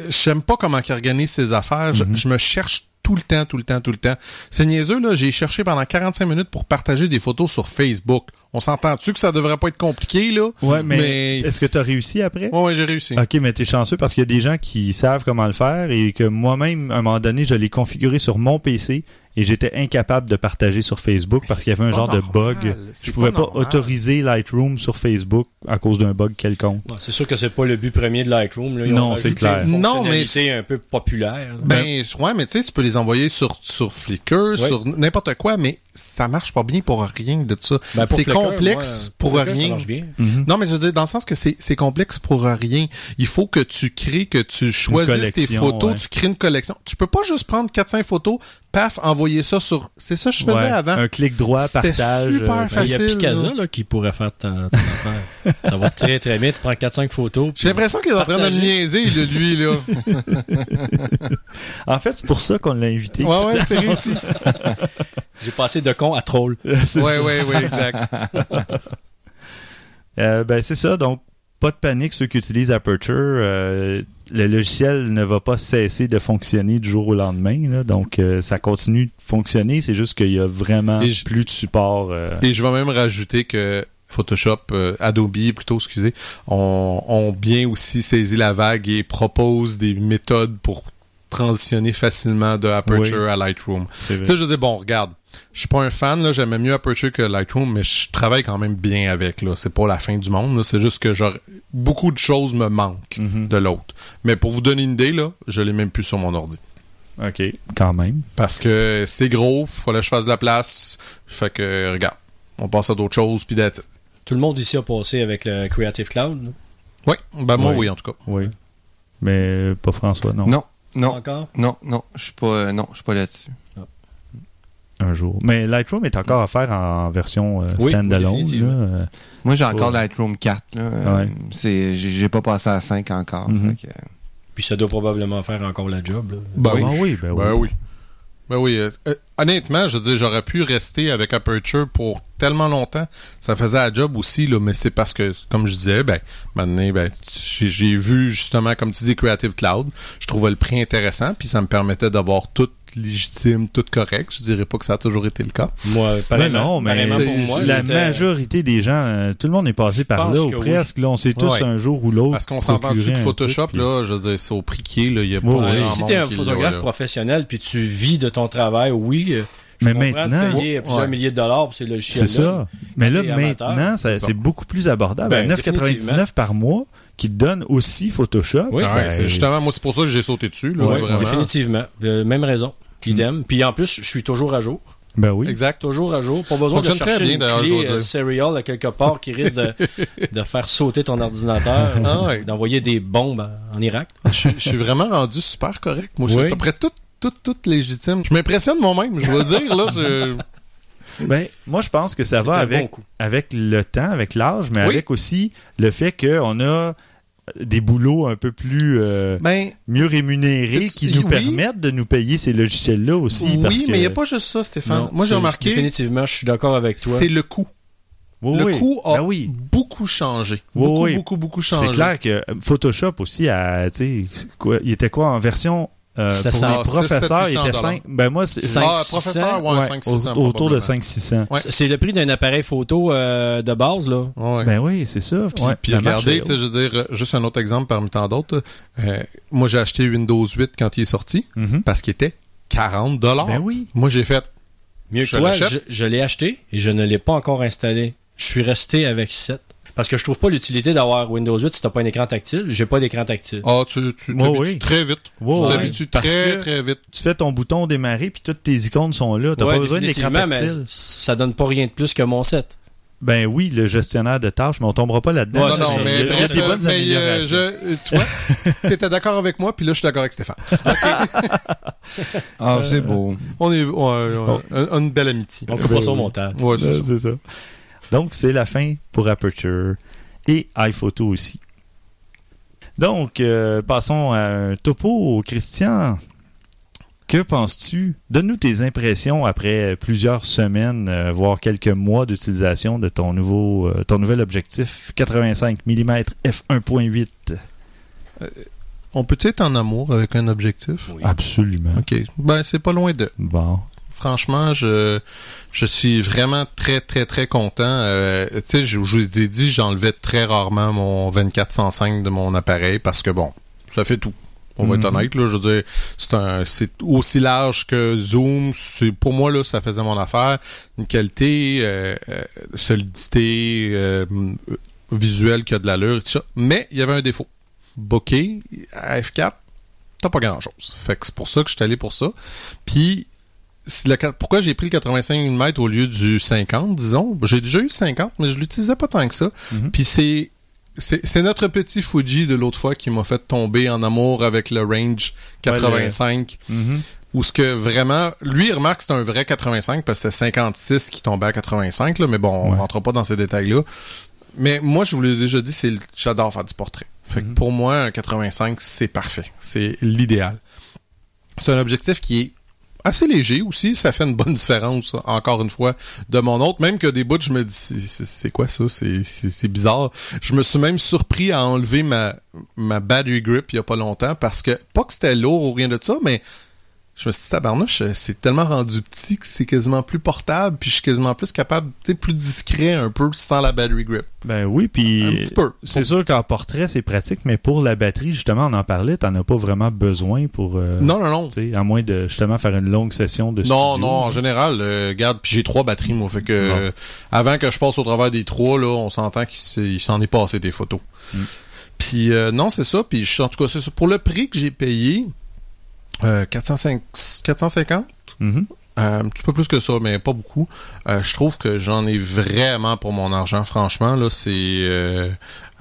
j'aime pas comment organise ses affaires, je, je me cherche tout le temps, tout le temps, tout le temps. C'est niaiseux, là. J'ai cherché pendant 45 minutes pour partager des photos sur Facebook. On s'entend-tu que ça devrait pas être compliqué, là? Ouais, mais, Mais est-ce que tu as réussi après? Ouais, ouais, j'ai réussi. Ok, mais t'es chanceux parce qu'il y a des gens qui savent comment le faire et que moi-même, à un moment donné, je l'ai configuré sur mon PC et j'étais incapable de partager sur Facebook parce qu'il y avait un c'est genre de bug. C'est Je pouvais pas autoriser Lightroom sur Facebook à cause d'un bug quelconque. Ouais, c'est sûr que c'est pas le but premier de Lightroom. Là. Ils Non, c'est clair. Non, mais- fonctionnalité un peu populaire. Ben, ouais, mais tu sais, tu peux les envoyer sur, sur Flickr, sur n'importe quoi, mais ça marche pas bien pour rien de tout ça. Ben, c'est complexe pour Flickr, rien. marche bien. Mhm. Non, mais je veux dire, dans le sens que c'est c'est complexe pour rien. Il faut que tu crées, que tu choisisses tes photos, ouais. tu crées une collection. Tu peux pas juste prendre 4-5 photos, paf, envoyer ça sur... C'est ça que je faisais Ouais, avant. Un clic droit, partage. super euh, Ben, Il y a facile, Picasa là. qui pourrait faire ta, ton affaire. <laughs> Ça va très très bien. Tu prends 4-5 photos. J'ai l'impression qu'il est en train de me niaiser, là, lui, là. <laughs> En fait, c'est pour ça qu'on l'a invité. ouais, ouais, c'est réussi. J'ai passé de con à troll. <laughs> Ça. ouais, ouais, exact. <laughs> Euh, ben, c'est ça. Donc, pas de panique, ceux qui utilisent Aperture. euh, le logiciel ne va pas cesser de fonctionner du jour au lendemain. là. donc, euh, ça continue de fonctionner. C'est juste qu'il y a vraiment Et je- plus de support. euh, Et je vais même rajouter que Photoshop, euh, Adobe plutôt, excusez, ont, ont bien aussi saisi la vague et proposent des méthodes pour transitionner facilement de Aperture à Lightroom. Tu sais, je dis bon, regarde, je suis pas un fan, là, j'aimais mieux Aperture que Lightroom, mais je travaille quand même bien avec, là. C'est pas la fin du monde, là. C'est juste que genre, beaucoup de choses me manquent Mhm. de l'autre. Mais pour vous donner une idée, là, je l'ai même plus sur mon ordi. OK, quand même. Parce que c'est gros, fallait que je fasse de la place. Fait que, regarde, on passe à d'autres choses, puis d'être. Tout le monde ici a passé avec le Creative Cloud. là. Oui, ben moi, Oui. oui, en tout cas. Oui. Mais pas François, non. Non, non, Encore? non, non, je suis pas, euh, non, je suis pas là-dessus. Un jour. Mais Lightroom est encore à faire en version euh, Oui, standalone. oui. Euh, Moi, j'ai encore. Lightroom 4. Là. Euh, Ouais. C'est, j'ai, pas passé à 5 encore. Mhm. Fait que, Puis ça doit probablement faire encore la job. là. Ben ah oui. oui, ben oui. Ben oui. Ben oui. euh, honnêtement, je veux dire, j'aurais pu rester avec Aperture pour tellement longtemps. Ça faisait la job aussi, là, mais c'est parce que, comme je disais, ben, maintenant, ben, j'ai j'ai vu justement, comme tu dis, Creative Cloud. Je trouvais le prix intéressant, puis ça me permettait d'avoir toutes légitime, tout correct. Je dirais pas que ça a toujours été le cas. Moi, pareillement, non, mais pour moi, la majorité des gens, euh, tout le monde est passé par là ou que presque. Là, on sait tous Ouais. un jour ou l'autre. Parce qu'on s'entend dessus que Photoshop, truc, puis- là, je veux dire, c'est au prix qui est, là. Il y a pas Ouais, grand si t'es un photographe là. professionnel puis tu vis de ton travail, oui. euh, je Mais maintenant- payer plusieurs Ouais. milliers de dollars pour ces logiciels C'est ça. Mais là, maintenant, ça- c'est beaucoup plus abordable. Ben, à 9,99 par mois, qui te donne aussi Photoshop. Oui. Ah ouais, ben, c'est justement, moi, c'est pour ça que j'ai sauté dessus, là, vraiment. définitivement. Euh, même raison. Idem. Puis en plus, je suis toujours à jour. Ben oui. Exact. Toujours à jour. Pas besoin de Fonctionne très chercher bien, une clé euh, serial à quelque part qui risque de, <laughs> de faire sauter ton ordinateur, Ah ouais. d'envoyer des bombes en Irak. je, je suis vraiment rendu super correct. Moi, je suis Oui. à peu près tout, tout, tout légitime. Je m'impressionne moi-même, je dois dire, là. Je... <laughs> Ben, moi, je pense que ça va avec, bon avec le temps, avec l'âge, mais Oui. avec aussi le fait qu'on a des boulots un peu plus euh, Ben, mieux rémunérés C'est- qui nous oui. permettent de nous payer ces logiciels-là aussi. parce oui, que- mais il n'y a pas juste ça, Stéphane. Non, moi, j'ai c'est- remarqué, Définitivement, je suis d'accord avec toi. c'est le coût. Oui, le oui. coût a Ben oui. beaucoup changé. Oui, beaucoup, oui. beaucoup, beaucoup C'est changé. clair que Photoshop aussi, a, tu sais, quoi, il était quoi en version euh, pour 700, les Ah, professeurs, il 700, était 5. Ben moi, c'est Cinq, ah, 600, professeur, ouais, ouais, 5 au- 600 autour de probablement. 5-600. Ouais. C'est- le prix d'un appareil photo euh, de base, là. Ouais. Ben oui, c'est ça. Puis, Ouais, puis regardez, est tu sais, je veux dire, euh, juste un autre exemple parmi tant d'autres. euh, moi, j'ai acheté Windows 8 quand il est sorti. Mhm. parce qu'il était 40 dollars. Ben oui. Moi, j'ai fait. Mieux Je que toi, je l'ai acheté et je ne l'ai pas encore installé. Je suis resté avec 7. Parce que je trouve pas l'utilité d'avoir Windows 8 si t'as pas un écran tactile. J'ai pas d'écran tactile. Ah, tu tu Ouais, t'habitues oui. très vite. Tu ouais. t'habitues Parce très, que- très vite. Tu fais ton bouton démarrer, puis toutes tes icônes sont là. T'as Ouais, pas besoin mais tactile. ça donne pas rien de plus que mon set. Ben oui, le gestionnaire de tâches, mais on tombera pas là-dedans. Ouais, non, ça, non, c'est- mais, bref, des bonnes euh, mais, euh, je, euh, tu vois, <laughs> t'étais d'accord avec moi, puis là, je suis d'accord avec Stéphane. <laughs> Ah, c'est beau. On est, ouais, ouais, un- une belle amitié. On coupe pas ça au montage. Ouais, c'est ça. c'est ça. Donc, c'est la fin pour Aperture et iPhoto aussi. Donc, euh, passons à un topo, Christian. Que penses-tu? Donne-nous tes impressions après plusieurs semaines, euh, voire quelques mois d'utilisation de ton nouveau, euh, ton nouvel objectif 85 mm f1.8. On peut être en amour avec un objectif? Absolument. OK. Ben, c'est pas loin de. Bon. Franchement, je, je suis vraiment très, très, très content. Euh, tu sais, je, je vous ai dit, j'enlevais très rarement mon 2405 de mon appareil parce que, bon, ça fait tout. On va être Mhm. honnête, là. Je veux dire, c'est un, c'est aussi large que Zoom. C'est, pour moi, là, ça faisait mon affaire. Une qualité, euh, euh, solidité, euh, visuelle qui a de l'allure et tout ça. Mais, il y avait un défaut. Bokeh, à F4, t'as pas grand chose. Fait que c'est pour ça que je suis allé pour ça. Puis, le pourquoi j'ai pris le 85 mm au lieu du 50, disons? J'ai déjà eu le 50, mais je l'utilisais pas tant que ça. Mhm. Puis c'est, notre petit Fuji de l'autre fois qui m'a fait tomber en amour avec le range 85. Mhm. Où ce que vraiment, lui, il remarque que c'est un vrai 85 parce que c'était 56 qui tombait à 85, là, mais bon, on Ouais. rentre pas dans ces détails-là. Mais moi, je vous l'ai déjà dit, c'est le- j'adore faire du portrait. Fait que Mhm. pour moi, un 85, c'est parfait. C'est l'idéal. C'est un objectif qui est assez léger aussi. Ça fait une bonne différence, encore une fois, de mon autre. Même que des bouts, je me dis, c'est- quoi ça? C'est bizarre. Je me suis même surpris à enlever ma, ma battery grip il y a pas longtemps parce que, pas que c'était lourd ou rien de ça, mais je me suis dit, tabarnouche, c'est tellement rendu petit que c'est quasiment plus portable, puis je suis quasiment plus capable, tu sais, plus discret un peu sans la battery grip. Ben oui, puis Un petit peu. c'est sûr qu'en portrait, c'est pratique, mais pour la batterie, justement, on en parlait, t'en as pas vraiment besoin pour... euh, Non, non, non. tu sais, à moins de justement faire une longue session de Non, studio. non, en général, euh, regarde, puis j'ai trois batteries, moi, fait que euh, avant que je passe au travers des trois, là, on s'entend qu'il s'en est passé des photos. Mm. Puis non, c'est ça, puis je- en tout cas, c'est ça. Pour le prix que j'ai payé, euh, 405 450, Mhm. euh, un petit peu plus que ça, mais pas beaucoup. Euh, je trouve que j'en ai vraiment pour mon argent, franchement. Là, c'est, euh,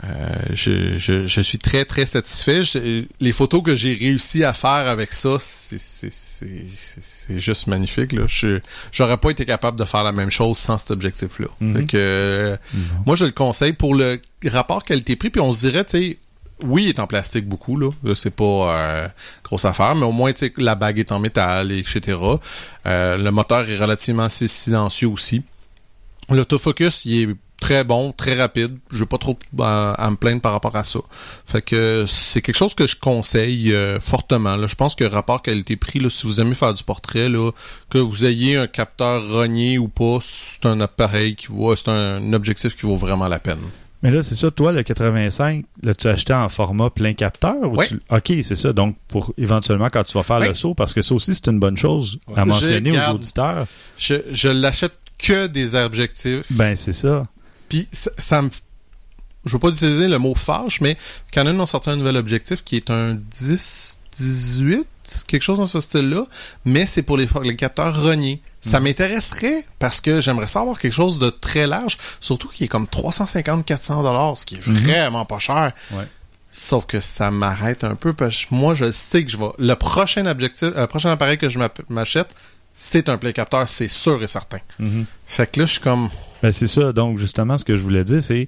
euh, je, je, je suis très très satisfait. Je- les photos que j'ai réussi à faire avec ça, c'est, juste magnifique. Là. Je, j'aurais pas été capable de faire la même chose sans cet objectif-là. Euh, Bon. moi, je le conseille pour le rapport qualité-prix. Puis on se dirait, tu sais, oui, il est en plastique beaucoup, là. Là, C'est pas euh, grosse affaire, mais au moins, la bague est en métal, etc. Euh, le moteur est relativement si- silencieux aussi. L'autofocus, il est très bon, très rapide. Je veux pas trop à, à me plaindre par rapport à ça. Fait que c'est quelque chose que je conseille euh, fortement. Je pense que rapport qualité-prix, si vous aimez faire du portrait, là, que vous ayez un capteur rogné ou pas, c'est un appareil qui vaut, c'est un objectif qui vaut vraiment la peine. Mais là, c'est ça, toi, le 85, là, tu acheté en format plein capteur? Ou Oui. tu- OK, c'est ça. Donc, pour éventuellement, quand tu vas faire Oui. le saut, parce que ça aussi, c'est une bonne chose à mentionner aux auditeurs. Je, je l'achète que des objectifs. Ben, c'est ça. Puis ça, ça me... Je veux pas utiliser le mot fâche, mais Canon ont sorti un nouvel objectif qui est un 10, 18, quelque chose dans ce style-là, mais c'est pour les, les capteurs rognés. Ça Mhm. m'intéresserait parce que j'aimerais savoir quelque chose de très large, surtout qui est comme 350-400 dollars, ce qui est Mhm. vraiment pas cher. Ouais. Sauf que ça m'arrête un peu parce que moi, je sais que je vais... Le prochain objectif, le prochain appareil que je m'achète, c'est un play capteur, c'est sûr et certain. Mhm. Fait que là, je suis comme... Ben, c'est ça. Donc, justement, ce que je voulais dire, c'est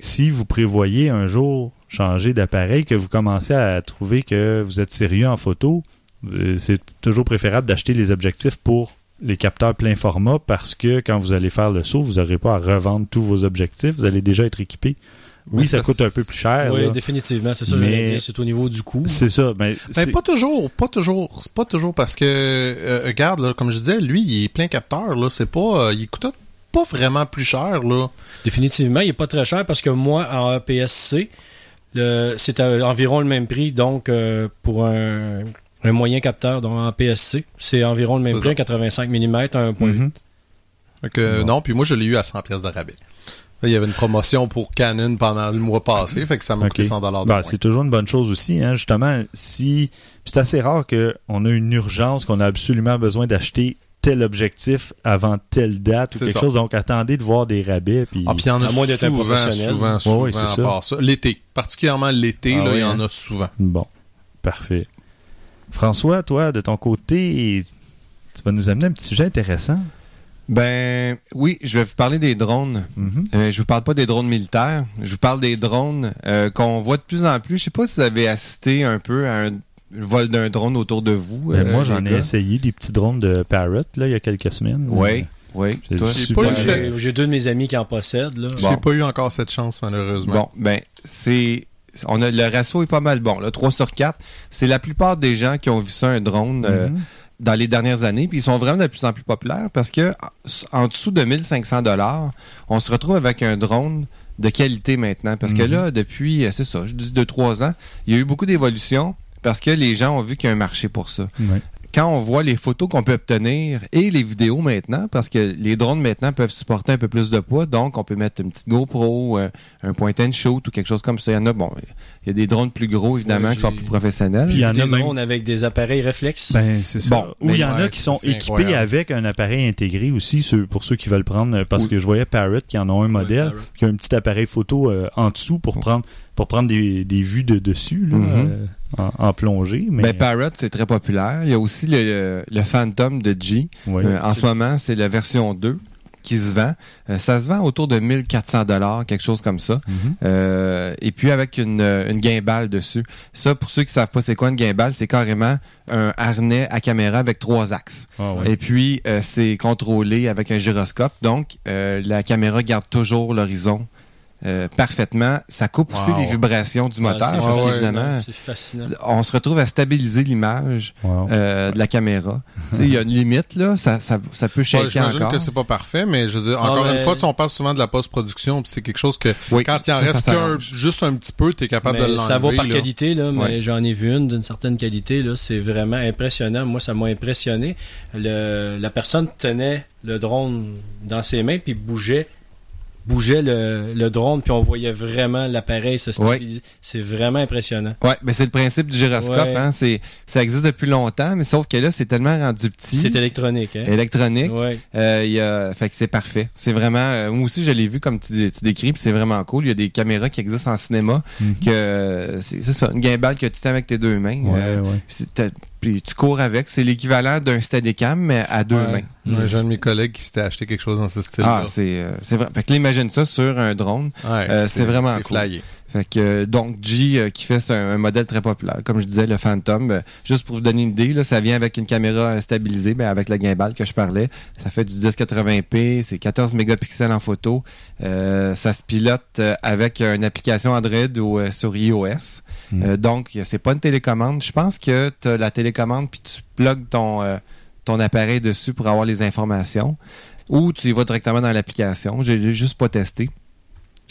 si vous prévoyez un jour changer d'appareil, que vous commencez à trouver que vous êtes sérieux en photo, euh, c'est toujours préférable d'acheter les objectifs pour les capteurs plein format parce que quand vous allez faire le saut, vous n'aurez pas à revendre tous vos objectifs. Vous allez déjà être équipé. Oui, ça ça, coûte un peu plus cher. Oui, là. définitivement, c'est ça Mais-. C'est au niveau du coût. C'est ça. Mais Ben, c'est- pas toujours, pas toujours, pas toujours parce que euh, regarde là, comme je disais, lui il est plein capteur là, c'est pas euh, il coûte pas vraiment plus cher là. Définitivement, il est pas très cher parce que moi, en APS-C, le- c'est à- environ le même prix. Donc, euh, pour un, un moyen capteur donc en APS-C, c'est environ le même prix, ça. 85 mm, 1.8. Mhm. Fait que, Bon. non, puis moi je l'ai eu à 100 pièces de rabais. Il y avait une promotion pour Canon pendant le mois passé, fait que ça m'a coûté 100 dollars de Ben, moins. c'est toujours une bonne chose aussi, hein, justement. Si c'est assez rare qu'on a une urgence, qu'on a absolument besoin d'acheter tel objectif avant telle date ou quelque ça. chose. Donc attendez de voir des rabais. Puis Ah, puis il y en a À moins d'être un souvent, professionnel. souvent, Ouais, souvent, ouais, c'est à ça. part ça. L'été, particulièrement l'été, Ah là, il y en hein? a souvent. bon, parfait. François, toi, de ton côté, tu vas nous amener un petit sujet intéressant. Ben oui, je vais vous parler des drones. Mhm. Euh, je vous parle pas des drones militaires. Je vous parle des drones euh, qu'on voit de plus en plus. Je sais pas si vous avez assisté un peu à un vol d'un drone autour de vous. Ben, euh, moi, j'en ai essayé des petits drones de Parrot là, il y a quelques semaines. Oui, oui. J'ai j'ai deux de mes amis qui en possèdent. Là. J'ai Bon. pas eu encore cette chance, malheureusement. Bon, ben c'est on a le ratio est pas mal bon. Là, 3 sur 4. C'est la plupart des gens qui ont vu ça un drone euh, Mhm. dans les dernières années, puis ils sont vraiment de plus en plus populaires parce que en en dessous de 1500 dollars, on se retrouve avec un drone de qualité maintenant. Parce que Mhm. là, depuis, euh, c'est ça, je dis 2-3 ans, il y a eu beaucoup d'évolutions parce que les gens ont vu qu'il y a un marché pour ça. Ouais. Quand on voit les photos qu'on peut obtenir et les vidéos maintenant, parce que les drones maintenant peuvent supporter un peu plus de poids, donc on peut mettre une petite GoPro, euh, un point and shoot ou quelque chose comme ça. Il y en a, bon, il y a des drones plus gros évidemment Ouais, qui sont plus professionnels. Puis il y en des a même- drones avec des appareils réflexes. Ben, c'est ça. Bon, Ou il y en ouais, a qui sont équipés incroyable. avec un appareil intégré aussi, pour ceux qui veulent prendre, euh, parce Oui. que je voyais Parrot qui en ont un modèle, qui a un petit appareil photo euh, en dessous pour prendre pour prendre des, des vues de dessus là, Mhm. euh, en, en plongée. Mais Ben, Parrot, c'est très populaire. Il y a aussi le, le Phantom de G. ouais. Euh, en ce moment, c'est la version 2 qui se vend. Euh, ça se vend autour de 1400 dollars, quelque chose comme ça. Mhm. Euh, et puis avec une, euh, une dessus. Ça, pour ceux qui savent pas c'est quoi une gimbal, c'est carrément un harnais à caméra avec trois axes. Ah. Et puis, euh, c'est contrôlé avec un gyroscope. Donc, euh, la caméra garde toujours l'horizon euh, parfaitement. Ça coupe aussi Wow. les vibrations du Ouais, moteur. c'est ouais, qu'évidemment, C'est fascinant. on se retrouve à stabiliser l'image Wow. euh, de la caméra. tu sais, il y a une limite, là. Ça, ça, ça peut Ouais, shaker J'imagine encore. que c'est pas parfait, mais je veux dire, Non, encore mais- une fois, tu sais, on parle souvent de la post-production, puis c'est quelque chose que Oui, quand il en ça, ça reste qu'un, s'arrange. juste un petit peu, tu es capable Mais de l'enlever. ça va par là. qualité, là, mais Ouais. j'en ai vu une d'une certaine qualité. Là, c'est vraiment impressionnant. Moi, ça m'a impressionné. Le, la personne tenait le drone dans ses mains puis bougeait bougeait le, le drone puis on voyait vraiment l'appareil se stabiliser. C'est vraiment impressionnant. Ouais, mais c'est le principe du gyroscope. Ouais. Hein, c'est, ça existe depuis longtemps, mais sauf que là, c'est tellement rendu petit, C'est électronique. Hein? électronique. Ouais. Euh, il y a, fait que c'est parfait. C'est vraiment. euh, moi aussi, je l'ai vu comme tu, tu décris, puis c'est vraiment cool. Il y a des caméras qui existent en cinéma Mhm. que euh, c'est, c'est ça, une gimbal que tu tiens avec tes deux mains. Ouais, euh, ouais. puis tu cours avec. C'est l'équivalent d'un Steadicam, mais à deux Ouais. mains. Ouais, J'ai un de mes collègues qui s'était acheté quelque chose dans ce style Ah, c'est, euh, c'est vrai. Fait que là, imagine ça sur un drone. euh, c'est vraiment cool. flyé. Fait que donc G euh, qui fait un, un modèle très populaire, comme je disais le Phantom. euh, juste pour vous donner une idée, là, ça vient avec une caméra euh, stabilisée, ben, avec le gimbal que je parlais. Ça fait du 1080p, c'est 14 mégapixels en photo. Euh, ça se pilote euh, avec une application Android ou euh, sur iOS. Mm. Euh, donc c'est pas une télécommande. Je pense que tu as la télécommande puis tu plugues ton euh, ton appareil dessus pour avoir les informations ou tu y vas directement dans l'application. J'ai juste pas testé.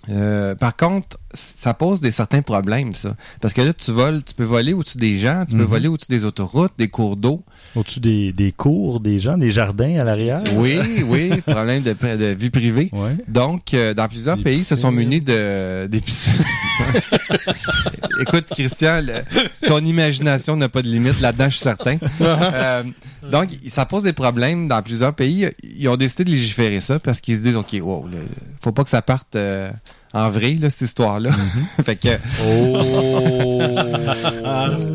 Euh, par contre, ça pose des certains problèmes, ça. Parce que là, tu voles, tu peux voler au-dessus des gens, tu peux Mhm. voler au-dessus des autoroutes, des cours d'eau. Au-dessus des, des cours, des gens, des jardins à l'arrière? Oui, oui, problème de, de vie privée. Ouais. Donc, euh, dans plusieurs Des pays, se sont piscines. munis de des piscines. <laughs> Écoute, Christian, le- ton imagination n'a pas de limite là-dedans, je suis certain. <laughs> Euh, donc, ça pose des problèmes dans plusieurs pays. Ils ont décidé de légiférer ça parce qu'ils se disent, OK, wow, là, faut pas que ça parte euh, en vrai, là, cette histoire-là. <laughs> fait que... <laughs>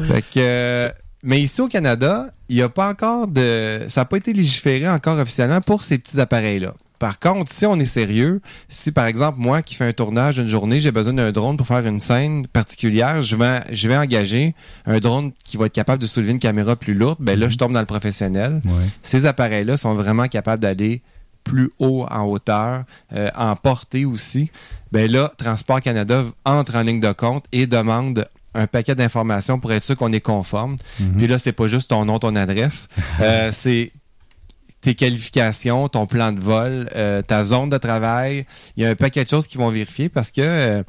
Fait que, mais ici au Canada, il n'y a pas encore de. Ça n'a pas été légiféré encore officiellement pour ces petits appareils-là. Par contre, si on est sérieux, si par exemple moi qui fais un tournage d'une journée, j'ai besoin d'un drone pour faire une scène particulière, je vais, je vais engager un drone qui va être capable de soulever une caméra plus lourde, ben là je tombe dans le professionnel. Ouais. Ces appareils-là sont vraiment capables d'aller plus haut en hauteur, euh, en portée aussi. Ben là, Transport Canada entre en ligne de compte et demande un paquet d'informations pour être sûr qu'on est conforme. Mhm. Puis là, c'est pas juste ton nom, ton adresse. <laughs> Euh, c'est tes qualifications, ton plan de vol, euh, ta zone de travail. Il y a un paquet de choses qui vont vérifier parce que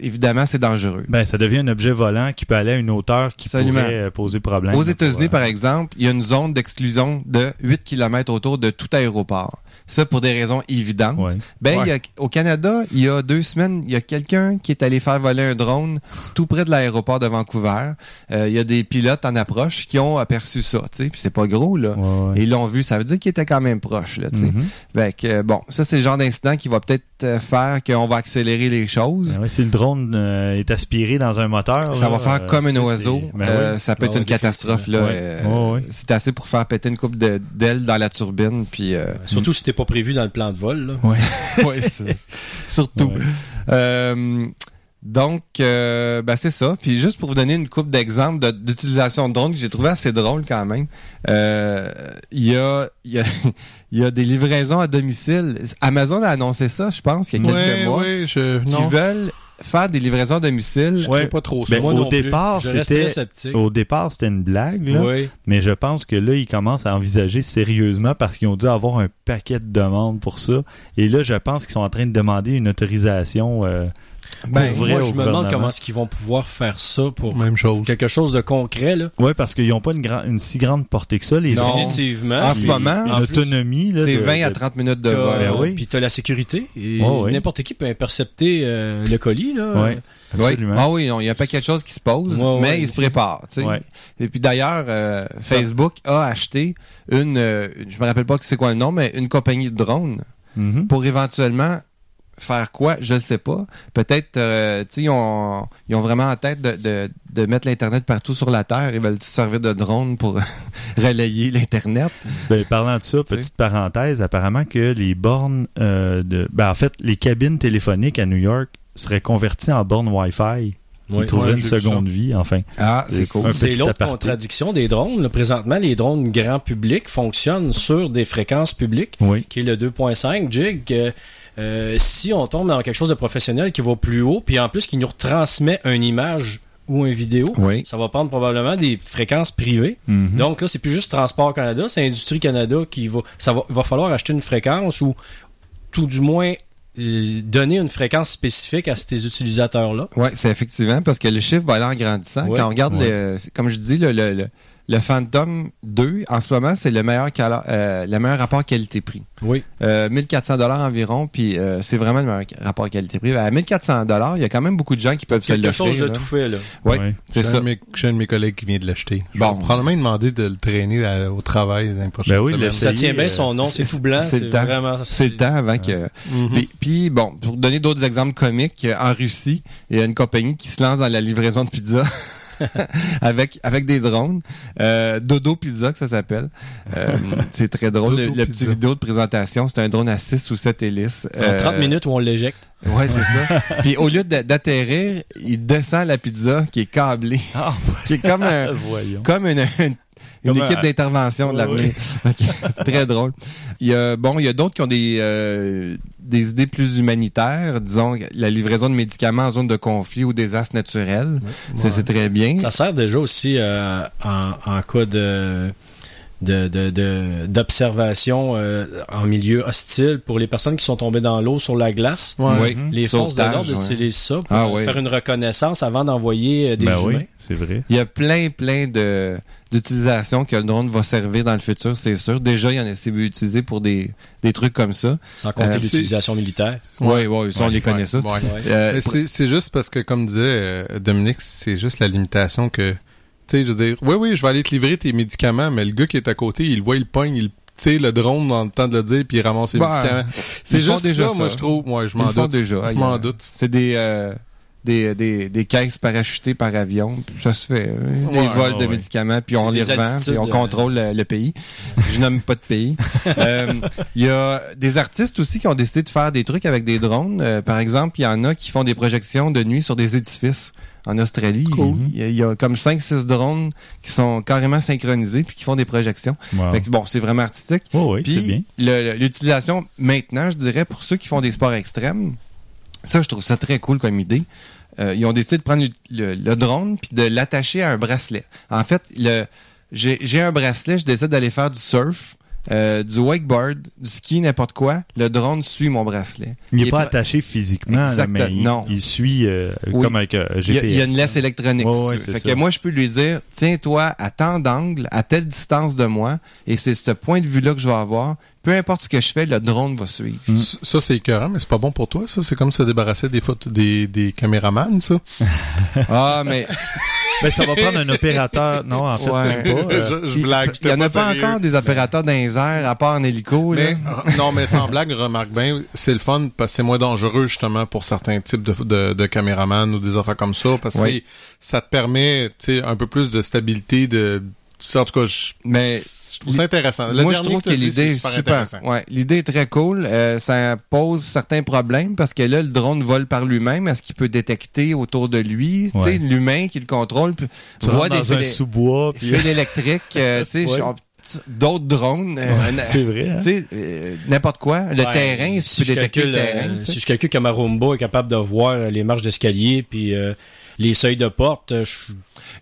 évidemment, c'est dangereux. Ben, ça devient un objet volant qui peut aller à une hauteur qui Absolument. pourrait euh, poser problème. Aux États-Unis, par exemple, il y a une zone d'exclusion de 8 km autour de tout aéroport. Ça, pour des raisons évidentes. Ouais. Ben, Ouais. y a- au Canada, il y a deux semaines, il y a quelqu'un qui est allé faire voler un drone tout près de l'aéroport de Vancouver. Euh, il y a des pilotes en approche qui ont aperçu ça, tu sais, puis c'est pas gros, là. Ouais, ouais. Et ils l'ont vu, ça veut dire qu'il était quand même proche, là, tu sais. Fait que, euh, bon, ça, c'est le genre d'incident qui va peut-être euh, faire qu'on va accélérer les choses. Ben ouais, si le drone euh, est aspiré dans un moteur, Ça là, va faire euh, comme un oiseau. ben Euh, oui. Ça peut être Ah une catastrophe. Là. Ouais. Euh, Ouais, ouais. C'est assez pour faire péter une coupe d'ailes dans la turbine. Puis, euh, Surtout si t'es pas prévu dans le plan de vol. Là. ouais, <laughs> surtout. Ouais. Euh, donc, euh, ben, c'est ça. Puis juste pour vous donner une coupe d'exemples de- d'utilisation de drones que j'ai trouvé assez drôle quand même. euh, Il y, a, y, a, <laughs> il y a des livraisons à domicile. Amazon a annoncé ça, je pense, il y a quelques Ouais, mois. ouais, je, Qui non. veulent faire des livraisons à domicile. Je Ouais. sais pas trop ça. Ben, Moi au non plus. départ, c'était- très sceptique. Au départ, c'était une blague, là. Oui. Mais je pense que là, ils commencent à envisager sérieusement parce qu'ils ont dû avoir un paquet de demandes pour ça. Et là, je pense qu'ils sont en train de demander une autorisation euh, Ben, pour vrai Moi, je me demande comment est-ce qu'ils vont pouvoir faire ça pour Même chose. quelque chose de concret. Là. Ouais, parce qu'ils n'ont pas une, si grande portée que ça. Les Non. Définitivement. En ce moment, une en plus, autonomie. là, C'est de- 20 à de- 30 minutes de vol. Ben oui. Puis t'as la sécurité. Ouais. N'importe qui peut intercepter euh, le colis. Là. Ouais, Oui. absolument. Ah oui, non, il y a un paquet de choses qui se Ouais, mais ouais. ils se préparent. tu sais. Ouais. Et puis d'ailleurs, euh, Facebook a acheté une, euh, je me rappelle pas c'est quoi le nom, mais une compagnie de drones Mhm. pour éventuellement faire quoi, je ne sais pas. Peut-être, euh, tu sais, ils ont, ils ont vraiment en tête de, de, de mettre l'Internet partout sur la Terre. Ils veulent se servir de drones pour <laughs> relayer l'Internet? Ben, parlant de ça, petite parenthèse, apparemment que les bornes de, ben, en fait, les cabines téléphoniques à New York seraient converties en bornes Wi-Fi. Trouveraient ouais, une seconde vie, enfin. Ah, c'est cool. C'est l'autre contradiction des drones. là. Présentement, les drones grand public fonctionnent sur des fréquences publiques, Oui. qui est le 2.5 gig. Euh, si on tombe dans quelque chose de professionnel qui va plus haut, puis en plus qui nous retransmet une image ou une vidéo, Oui. ça va prendre probablement des fréquences privées. Mhm. Donc là, c'est plus juste Transport Canada, c'est Industrie Canada qui va. Ça va, va falloir acheter une fréquence ou tout du moins euh, donner une fréquence spécifique à ces utilisateurs-là. Oui, c'est effectivement parce que le chiffre va aller en grandissant. Ouais. Quand on regarde, Ouais. le, comme je dis, le, le, le, Phantom 2, en ce moment, c'est le meilleur, euh, le meilleur rapport qualité-prix. Oui. Euh, 1400 dollars environ, puis euh, c'est vraiment le meilleur rapport qualité-prix. À 1400 dollars, il y a quand même beaucoup de gens qui peuvent se Quelque chose de là. tout fait, là. Oui, Ouais. c'est ça. de mes- J'ai un de mes collègues qui vient de l'acheter. Je Bon. vais probablement demander de le traîner à- au travail dans les prochaines Ben oui, semaines. le- Ça tient bien euh, son nom, c'est tout blanc. c'est le temps. vraiment. C'est le temps avant que... Mhm. Puis, puis, bon, pour donner d'autres exemples comiques, euh, en Russie, il y a une compagnie qui se lance dans la livraison de pizza. <laughs> <laughs> avec avec des drones. Euh, Dodo Pizza, que ça s'appelle. Euh, <laughs> c'est très drôle. Dodo Le, le petit vidéo de présentation, c'est un drone à 6 ou 7 hélices. En 30 Euh, minutes où on l'éjecte. Ouais, c'est ça. <laughs> Puis au lieu d'a- d'atterrir, il descend la pizza qui est câblée, Ah, qui est comme un, comme une, une, une Comme un- équipe d'intervention de l'armée. <laughs> C'est très drôle. Il y a, bon, il y a d'autres qui ont des, euh, des idées plus humanitaires, disons la livraison de médicaments en zone de conflit ou désastre naturel. C'est très bien. Ça sert déjà aussi euh, en, en cas de de- de- de- d'observation euh, en milieu hostile pour les personnes qui sont tombées dans l'eau sur la glace. Ouais. Oui. Les forces de l'ordre ouais. utilisent ça pour Ah ouais. faire une reconnaissance avant d'envoyer euh, des Ben humains. oui, c'est vrai. Il y a plein, plein de d'utilisations que le drone va servir dans le futur, c'est sûr. Déjà, il y en a c'est utilisé pour des, des trucs comme ça. Sans compter Euh, l'utilisation militaire. Oui, oui, ça, on Ouais, les connaît ouais, ça. ouais. Ouais. Euh, Mais c'est juste parce que, comme disait Dominique, c'est juste la limitation que, tu sais, je veux dire, oui, oui, je vais aller te livrer tes médicaments, mais le gars qui est à côté, il le voit, il pogne, il tire le drone dans le temps de le dire, puis il ramasse ses Bah, médicaments. C'est juste déjà ça, moi, je trouve. Moi, je m'en doute. déjà. Je m'en doute. C'est des, euh, des, des, des caisses parachutées par avion. Ça se fait. euh, des vols ouais, de ouais. médicaments, puis on les revend, puis on euh, contrôle le, le pays. Je nomme pas de pays. <laughs> Euh, Il y a des artistes aussi qui ont décidé de faire des trucs avec des drones. Euh, par exemple, il y en a qui font des projections de nuit sur des édifices. En Australie, il y a- il y a comme 5-6 drones qui sont carrément synchronisés puis qui font des projections. Wow. Fait que, bon, c'est vraiment artistique. Oh, oui, Puis l'utilisation maintenant, je dirais, pour ceux qui font des sports extrêmes, ça, je trouve ça très cool comme idée. Euh, ils ont décidé de prendre le, le- le drone puis de l'attacher à un bracelet. En fait, le j'ai un bracelet, je décide d'aller faire du surf, euh, du wakeboard, du ski, n'importe quoi. Le drone suit mon bracelet. Il n'est est pas attaché physiquement, là, mais il, non. il suit euh, Oui. comme avec euh, GPS. Il y, a, il y a une laisse électronique. Ouais, c'est fait ça. que moi, je peux lui dire, tiens-toi à tant d'angle, à telle distance de moi, et c'est ce point de vue-là que je vais avoir. Peu importe ce que je fais, le drone va suivre. Mm. Ça, c'est écœurant, mais c'est pas bon pour toi, ça? C'est comme se débarrasser des photos des, des caméramans, ça? <laughs> Ah, mais <laughs> Ben, ça va prendre un opérateur. Non, en fait, Ouais. même pas. euh, je, blague, il y j'étais en a pas sérieux. encore des opérateurs dans les airs, à part en hélico. là. Mais, non, mais sans blague, remarque bien, c'est le fun parce que c'est moins dangereux justement pour certains types de, de, de caméramans ou des affaires comme ça parce que ça te permet, tu sais, un peu plus de stabilité de, en tout cas, je, Mais je trouve ça intéressant. Le moi, je trouve que l'idée c'est est super. Ouais, l'idée est très cool. Euh, ça pose certains problèmes parce que là, le drone vole par lui-même. Est-ce qu'il peut détecter autour de lui? Tu Ouais. sais, l'humain qui le contrôle tu voit des dans un fils sous-bois. puis- fils électriques, euh, tu sais, <laughs> Ouais. D'autres drones. euh, C'est vrai. hein? tu sais, euh, n'importe quoi. Le Ouais, terrain, si, si tu je calcule, le euh, terrain. si je calcule que ma Roomba est capable de voir les marches d'escalier puis euh, les seuils de porte, je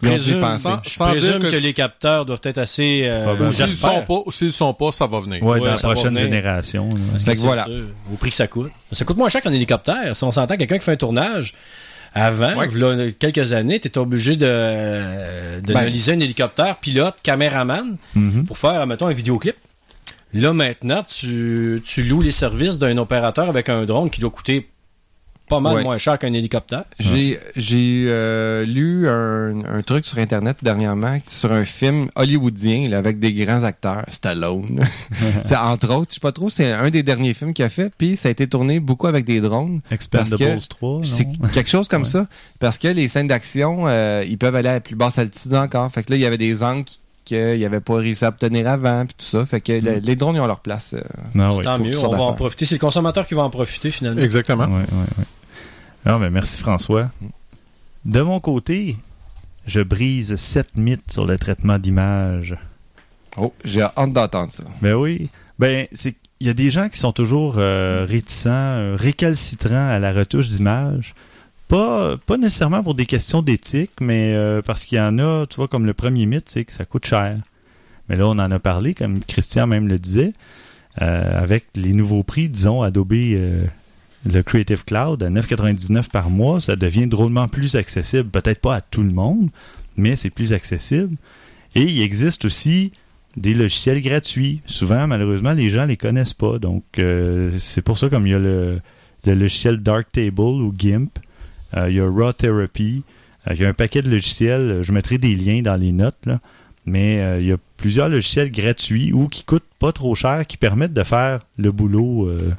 présume. Sans- je sans présume que, que les capteurs doivent être assez. euh. S'ils sont pas, s'ils sont pas, ça va venir. Ouais, Ouais, dans la prochaine génération. Parce que c'est voilà. ça, au prix que ça coûte. Ça coûte moins cher qu'un hélicoptère. Si on s'entend quelqu'un qui fait un tournage, avant, Ouais. quelques années, tu étais obligé de, de Ben. analyser un hélicoptère, pilote, caméraman, Mhm. pour faire, mettons, un vidéoclip. Là, maintenant, tu, tu loues les services d'un opérateur avec un drone qui doit coûter pas mal Ouais. moins cher qu'un hélicoptère. J'ai j'ai euh, lu un, un truc sur internet dernièrement sur un film hollywoodien là, avec des grands acteurs, Stallone. <laughs> C'est entre autres, je sais pas trop, c'est un des derniers films qu'il a fait, puis ça a été tourné beaucoup avec des drones. Expendables Parce que 3, C'est quelque chose comme <laughs> Ouais. ça, parce que les scènes d'action, euh, ils peuvent aller à plus basse altitude encore. Fait que là, il y avait des angles qui- qu'il n'y avait pas réussi à obtenir avant, puis tout ça. Fait que le- les drones, ils ont leur place. euh. Non, oui. Tant mieux, on va en profiter. C'est le consommateur qui va en profiter finalement. Exactement. Ouais, ouais, ouais. Non, mais merci François. De mon côté, je brise sept mythes sur le traitement d'image. Oh, j'ai hâte d'entendre ça. Ben oui. Ben, c'est il y a des gens qui sont toujours euh, réticents, euh, récalcitrants à la retouche d'image. Pas, pas nécessairement pour des questions d'éthique, mais euh, parce qu'il y en a, tu vois, comme le premier mythe, c'est que ça coûte cher. Mais là, on en a parlé, comme Christian même le disait, euh, avec les nouveaux prix, disons, Adobe, euh, le Creative Cloud, à 9,99 par mois, ça devient drôlement plus accessible. Peut-être pas à tout le monde, mais c'est plus accessible. Et il existe aussi des logiciels gratuits. Souvent, malheureusement, les gens les connaissent pas. Donc, euh, c'est pour ça comme il y a le, le logiciel Darktable ou GIMP, il y a Raw Therapy, euh, il y a un paquet de logiciels. Je mettrai des liens dans les notes, là. mais euh, il y a plusieurs logiciels gratuits ou qui coûtent pas trop cher, qui permettent de faire le boulot, euh,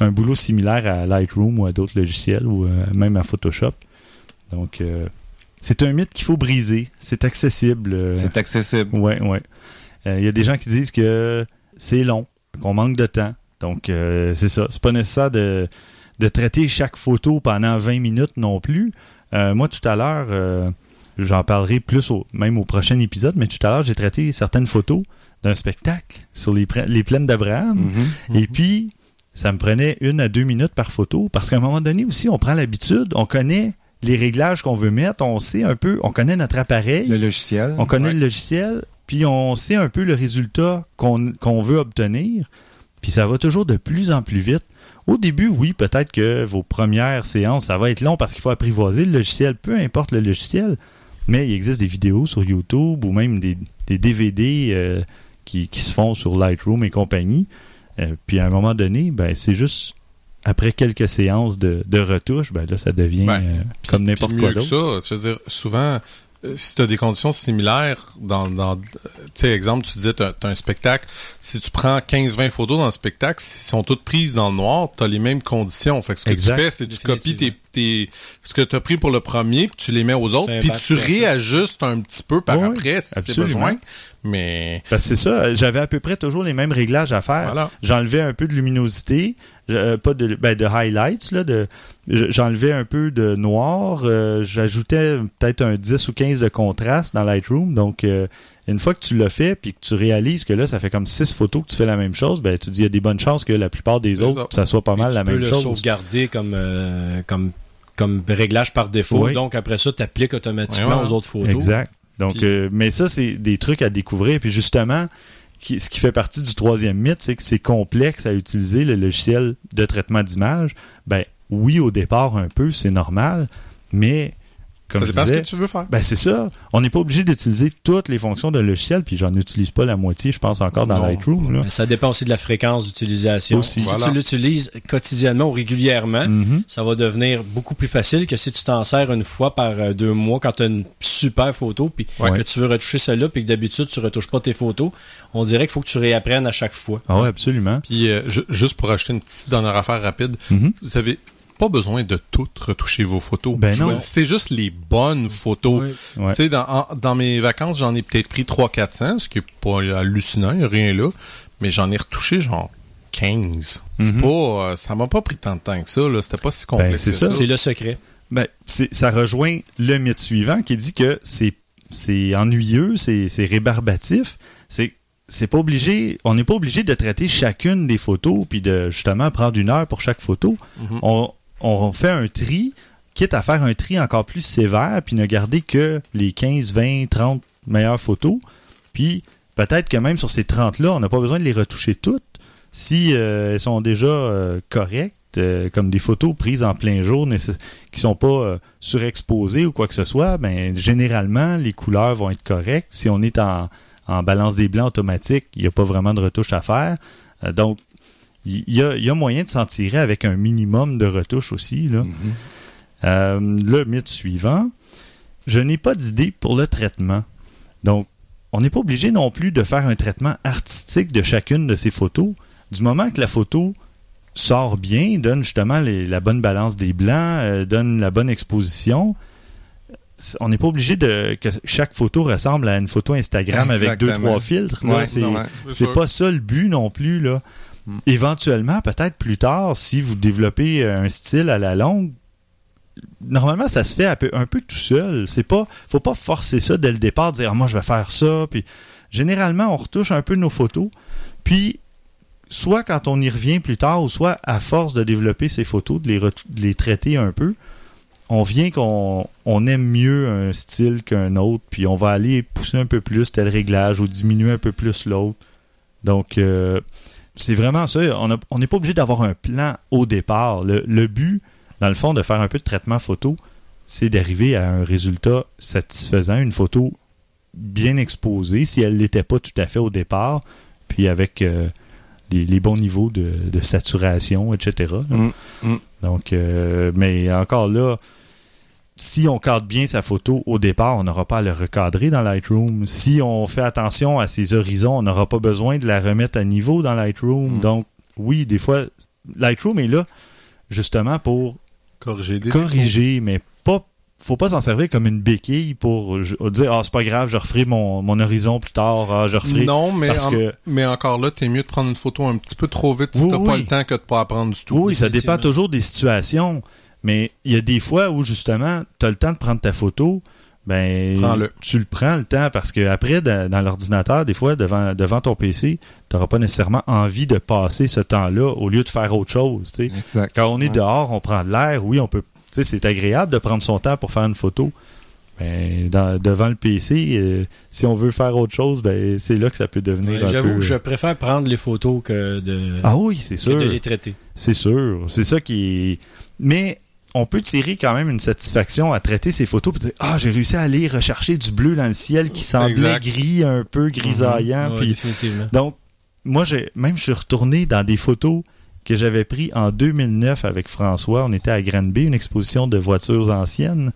un boulot similaire à Lightroom ou à d'autres logiciels ou euh, même à Photoshop. Donc, euh, c'est un mythe qu'il faut briser. C'est accessible. euh, C'est accessible. Ouais. Euh, Il y a des gens qui disent que c'est long, qu'on manque de temps. Donc, euh, c'est ça. C'est pas nécessaire de, de traiter chaque photo pendant 20 minutes non plus. Euh, moi, tout à l'heure, euh, j'en parlerai plus au, même au prochain épisode, mais tout à l'heure, j'ai traité certaines photos d'un spectacle sur les, plaines d'Abraham. Mhm. Et puis, ça me prenait une à deux minutes par photo parce qu'à un moment donné aussi, on prend l'habitude, on connaît les réglages qu'on veut mettre, on sait un peu, on connaît notre appareil. Le logiciel. On connaît Ouais. le logiciel, puis on sait un peu le résultat qu'on qu'on veut obtenir, puis ça va toujours de plus en plus vite. Au début, oui, peut-être que vos premières séances, ça va être long parce qu'il faut apprivoiser le logiciel, peu importe le logiciel, mais il existe des vidéos sur YouTube ou même des, des DVD euh, qui, qui se font sur Lightroom et compagnie. Euh, puis à un moment donné, ben c'est juste après quelques séances de, de retouche, ben là, ça devient Ben, euh, comme n'importe quoi d'autre. ça, je veux dire, souvent, si tu as des conditions similaires, dans, dans euh, tu sais, exemple, tu disais, tu as, un spectacle, si tu prends 15-20 photos dans le spectacle, si sont toutes prises dans le noir, tu as les mêmes conditions. Fait que ce que Exact. tu fais, c'est que tu copies tes, tes, ce que tu as pris pour le premier, puis tu les mets aux Tu autres, puis tu réajustes un petit peu par Oui, après, si c'est besoin. Mais Parce que c'est ça, j'avais à peu près toujours les mêmes réglages à faire. voilà. J'enlevais un peu de luminosité, euh, pas de, ben, de highlights, là, de, j'enlevais un peu de noir, euh, j'ajoutais peut-être un 10 ou 15 de contraste dans Lightroom. Donc, euh, une fois que tu l'as fait, puis que tu réalises que là, ça fait comme 6 photos que tu fais la même chose, ben, tu dis, il y a des bonnes chances que la plupart des autres, ça. soit pas mal tu la peux même le chose. sauvegarder comme, comme, comme réglage par défaut. Oui. Donc après ça, tu appliques automatiquement Ouais, ouais. aux autres photos. Exact. Donc, Puis- euh, mais ça, c'est des trucs à découvrir. Puis justement, qui- ce qui fait partie du troisième mythe, c'est que c'est complexe à utiliser le logiciel de traitement d'image. Ben oui, au départ, un peu, c'est normal, mais comme ça je dépend disais, ce que tu veux faire. ben c'est ça. On n'est pas obligé d'utiliser toutes les fonctions d'un logiciel, puis j'en utilise pas la moitié, je pense encore dans Non. Lightroom. Là. Mais ça dépend aussi de la fréquence d'utilisation. Aussi. Si Voilà. tu l'utilises quotidiennement ou régulièrement, Mhm. ça va devenir beaucoup plus facile que si tu t'en sers une fois par euh, deux mois quand tu as une super photo puis Ouais. que tu veux retoucher celle-là puis que d'habitude tu retouches pas tes photos. On dirait qu'il faut que tu réapprennes à chaque fois. Ah ouais, absolument. Puis euh, ju- juste pour acheter une petite dernière affaire rapide, Mhm. vous avez pas besoin de tout retoucher vos photos. Ben non. C'est juste les bonnes photos. Ouais. Tu sais, dans, en- dans mes vacances, j'en ai peut-être pris 300-400, ce qui est pas hallucinant, y a rien là. Mais j'en ai retouché genre 15. C'est Mhm. pas, euh, ça m'a pas pris tant de temps que ça, là. C'était pas si complexe c'est que ça. C'est le secret. Ben, c'est- ça rejoint le mythe suivant qui dit que c'est c'est ennuyeux, c'est c'est rébarbatif. C'est c'est pas obligé, on n'est pas obligé de traiter chacune des photos puis de justement prendre une heure pour chaque photo. Mhm. On, on fait un tri, quitte à faire un tri encore plus sévère puis ne garder que les 15, 20, 30 meilleures photos. Puis peut-être que même sur ces 30-là, on n'a pas besoin de les retoucher toutes si euh, elles sont déjà euh, correctes, euh, comme des photos prises en plein jour, qui sont pas surexposées ou quoi que ce soit, ben généralement les couleurs vont être correctes. Si on est en, balance des blancs automatique, il n'y a pas vraiment de retouche à faire. Donc il y, a, il y a moyen de s'en tirer avec un minimum de retouches aussi. Là. Euh, le mythe suivant, je n'ai pas d'idée pour le traitement. Donc, on n'est pas obligé non plus de faire un traitement artistique de chacune de ces photos. Du moment que la photo sort bien, donne justement les- la bonne balance des blancs, euh, donne la bonne exposition, on n'est pas obligé de que chaque photo ressemble à une photo Instagram avec deux trois filtres. Ouais, c'est ouais. pas ça le but non plus là. Mm. Éventuellement, peut-être plus tard, si vous développez un style à la longue, normalement ça se fait un peu, tout seul. C'est pas, faut pas forcer ça dès le départ, dire Ah, moi je vais faire ça. Puis généralement on retouche un peu nos photos, puis soit quand on y revient plus tard, ou soit à force de développer ces photos, de les, traiter un peu, on vient qu'on on aime mieux un style qu'un autre, puis on va aller pousser un peu plus tel réglage ou diminuer un peu plus l'autre. Donc, euh, c'est vraiment ça. On n'est pas obligé d'avoir un plan au départ. Le, le but, dans le fond, de faire un peu de traitement photo, c'est d'arriver à un résultat satisfaisant, une photo bien exposée, si elle ne l'était pas tout à fait au départ, puis avec euh, les, les bons niveaux de, de saturation, etc. Mm, mm. Donc, euh, mais encore là, si on cadre bien sa photo au départ, on n'aura pas à le recadrer dans Lightroom. Si on fait attention à ses horizons, on n'aura pas besoin de la remettre à niveau dans Lightroom. Mm. Donc, oui, des fois, Lightroom est là justement pour Corriger des corriger, mais pas faut pas s'en servir comme une béquille pour dire ah c'est pas grave, je referai mon, mon horizon plus tard, ah, je referai Non, mais, parce en- que mais encore là, t'es mieux de prendre une photo un petit peu trop vite si Oui, t'as pas le temps que de pas apprendre du tout. oui, ça dépend toujours des situations, mais il y a des fois où justement tu as le temps de prendre ta photo, ben Prends-le. tu le prends le temps parce que après dans, dans l'ordinateur des fois devant devant ton PC, tu n'auras pas nécessairement envie de passer ce temps-là au lieu de faire autre chose, tu sais. Exact. Quand on est Ouais. dehors, on prend de l'air, oui, on peut. Tu sais, c'est agréable de prendre son temps pour faire une photo. Mais dans- devant le PC, euh, si on veut faire autre chose, ben c'est là que ça peut devenir Ouais, un J'avoue peu. que je préfère prendre les photos que de, Ah oui, c'est que sûr. de les traiter. C'est sûr. C'est ça qui est. Mais on peut tirer quand même une satisfaction à traiter ces photos et dire Ah, j'ai réussi à aller rechercher du bleu dans le ciel qui semblait Exact. gris, un peu grisaillant. Ouais, puis définitivement. donc, moi, j'ai même je suis retourné dans des photos que j'avais pris en 2009 avec François. On était à Granby, une exposition de voitures anciennes.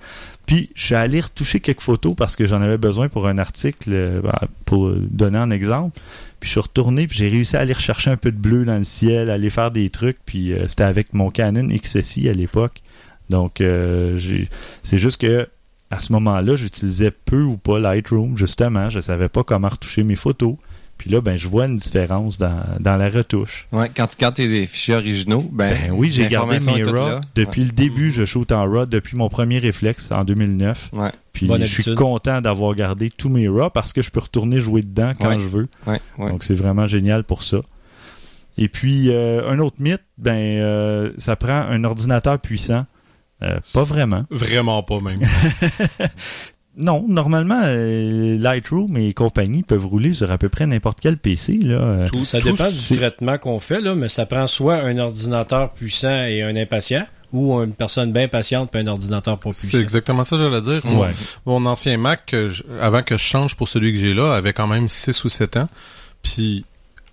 Puis, je suis allé retoucher quelques photos parce que j'en avais besoin pour un article, euh, ben, pour donner un exemple. Puis, je suis retourné, puis j'ai réussi à aller rechercher un peu de bleu dans le ciel, aller faire des trucs. Puis, euh, c'était avec mon Canon XSI à l'époque. Donc, euh, j'ai- c'est juste que à ce moment-là, j'utilisais peu ou pas Lightroom, justement. Je savais pas comment retoucher mes photos. Puis là, ben, je vois une différence dans, dans la retouche. Ouais, quand, quand t'es des fichiers originaux, ben, Ben oui, j'ai gardé mes RAW. Depuis le début, je shoot en RAW depuis mon premier réflexe en 2009. Ouais, Puis Bonne je suis content d'avoir gardé tous mes RAW parce que je peux retourner jouer dedans quand Ouais. je veux. ouais, ouais. Donc c'est vraiment génial pour ça. Et puis euh, un autre mythe, ben euh, ça prend un ordinateur puissant. Euh, pas vraiment. Vraiment pas même. <laughs> Non, normalement, euh, Lightroom et compagnie peuvent rouler sur à peu près n'importe quel PC. Là. Euh, Tout, ça tout, dépend c'est- du traitement qu'on fait, là, mais ça prend soit un ordinateur puissant et un impatient, ou une personne bien patiente et un ordinateur pas C'est puissant. exactement ça que j'allais dire. Ouais. Mon ancien Mac, que je- avant que je change pour celui que j'ai là, avait quand même 6 ou 7 ans. Puis,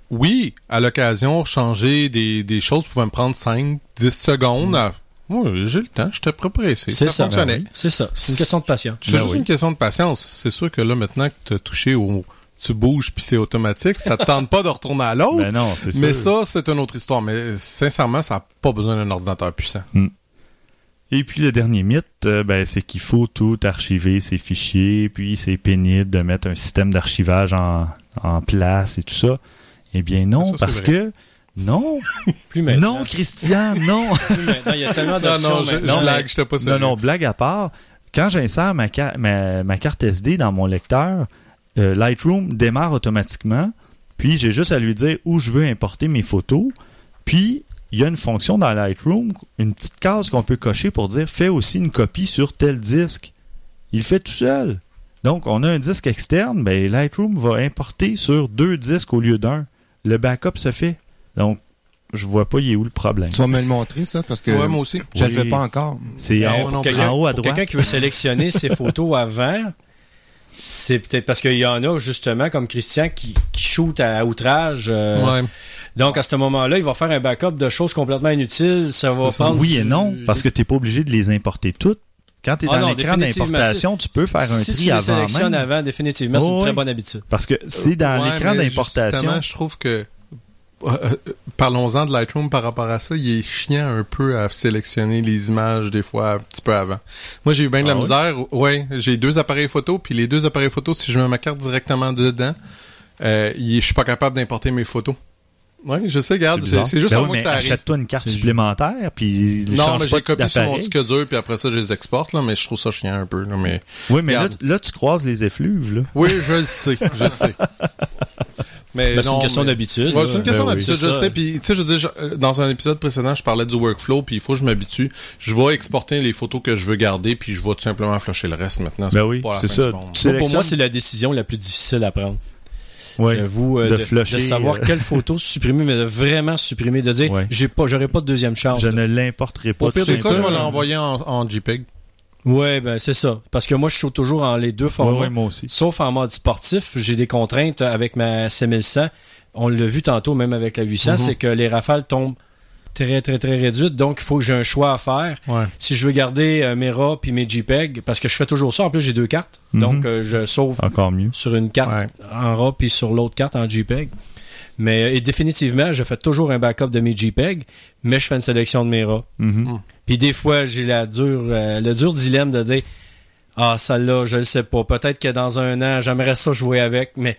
oui, à l'occasion, changer des, des choses pouvait me prendre 5, 10 secondes. à- Ouais, j'ai le temps, j'étais pas pressé. C'est Ça, ça, fonctionnait. ben oui. C'est ça. C'est une question de patience. C'est Ben juste oui. une question de patience. C'est sûr que là, maintenant que tu as touché au... Tu bouges puis c'est automatique, ça te tente pas de retourner à l'autre. <laughs> Ben non, c'est mais sûr. ça, c'est une autre histoire. Mais sincèrement, ça n'a pas besoin d'un ordinateur puissant. Et puis le dernier mythe, euh, ben, c'est qu'il faut tout archiver ses fichiers, puis c'est pénible de mettre un système d'archivage en, en place et tout ça. Eh bien non, Ça, parce vrai. que non, <laughs> Plus maintenant. non, Christian, non. Plus maintenant. Il y a tellement Non, d'options non, je, je maintenant. blague, j'étais pas non, sérieux. non, blague à part. Quand j'insère ma, ca- ma, ma carte SD dans mon lecteur, euh, Lightroom démarre automatiquement. Puis j'ai juste à lui dire où je veux importer mes photos. Puis il y a une fonction dans Lightroom, une petite case qu'on peut cocher pour dire fais aussi une copie sur tel disque. Il le fait tout seul. Donc on a un disque externe, ben Lightroom va importer sur deux disques au lieu d'un. Le backup se fait. Donc je vois pas il est où le problème? Tu vas me le montrer, ça, parce que Ouais, moi aussi. je le Oui. fais pas encore. C'est en, haut à pour droite. quelqu'un qui veut sélectionner ses <laughs> photos avant, c'est peut-être parce qu'il y en a justement comme Christian qui, qui shoot à outrage. euh, Ouais. Donc à ce moment-là, il va faire un backup de choses complètement inutiles. Ça va ça. prendre. Oui et non, parce que tu n'es pas obligé de les importer toutes. Quand tu es Ah dans non, l'écran d'importation, tu peux faire un si tu tri les avant sélectionnes même. avant, définitivement, c'est une très bonne habitude. Parce que c'est dans Ouais, l'écran d'importation. je trouve que euh, euh, parlons-en de Lightroom par rapport à ça, il est chiant un peu à sélectionner les images des fois un petit peu avant. Moi, j'ai eu bien de la Ah oui? misère. Ouais, j'ai deux appareils photo, puis les deux appareils photo, si je mets ma carte directement dedans, euh, je suis pas capable d'importer mes photos. Oui, je sais, regarde, c'est juste Ben à oui, moi que mais ça arrive. achète-toi une carte supplémentaire, puis Non, mais j'ai copié sur mon disque dur, puis après ça, je les exporte, là, mais je trouve ça chiant un peu. Là, mais... Oui, mais là, tu croises les effluves. Là. Oui, je le sais, je sais. <laughs> Mais Ben, c'est une question mais- d'habitude. Ouais, c'est une question Ben d'habitude, je ça. sais. Puis, tu sais, je veux dire, je- euh, dans un épisode précédent, je parlais du workflow, puis il faut que je m'habitue. Je vais exporter les photos que je veux garder, puis je vais tout simplement flasher le reste maintenant. Ben oui, c'est ça. Moi, pour moi, c'est la décision la plus difficile à prendre. Oui. J'avoue, euh, de de, flusher, de savoir euh. quelle photo supprimer, mais de vraiment supprimer, de dire, Ouais. j'ai pas, j'aurais pas de deuxième chance. Je là. ne l'importerai pas. Au pire des cas, je vais l'envoyer en, en JPEG. Ouais, ben c'est ça. Parce que moi, je shoot toujours en les deux formats. ouais, moi aussi. Sauf en mode sportif, j'ai des contraintes avec ma C1100. On l'a vu tantôt, même avec la 800, Mhm. c'est que les rafales tombent très, très, très réduites. Donc, il faut que j'ai un choix à faire. Ouais. Si je veux garder euh, mes RAW puis mes JPEG, parce que je fais toujours ça. En plus, j'ai deux cartes. Mhm. Donc, euh, je sauve Encore mieux. sur une carte Ouais. en RAW puis sur l'autre carte en JPEG. Mais euh, et définitivement, je fais toujours un backup de mes JPEG, mais je fais une sélection de mes RAW. Puis des fois, j'ai la dure, euh, le dur dilemme de dire Ah, celle-là, je le sais pas. Peut-être que dans un an, j'aimerais ça jouer avec, mais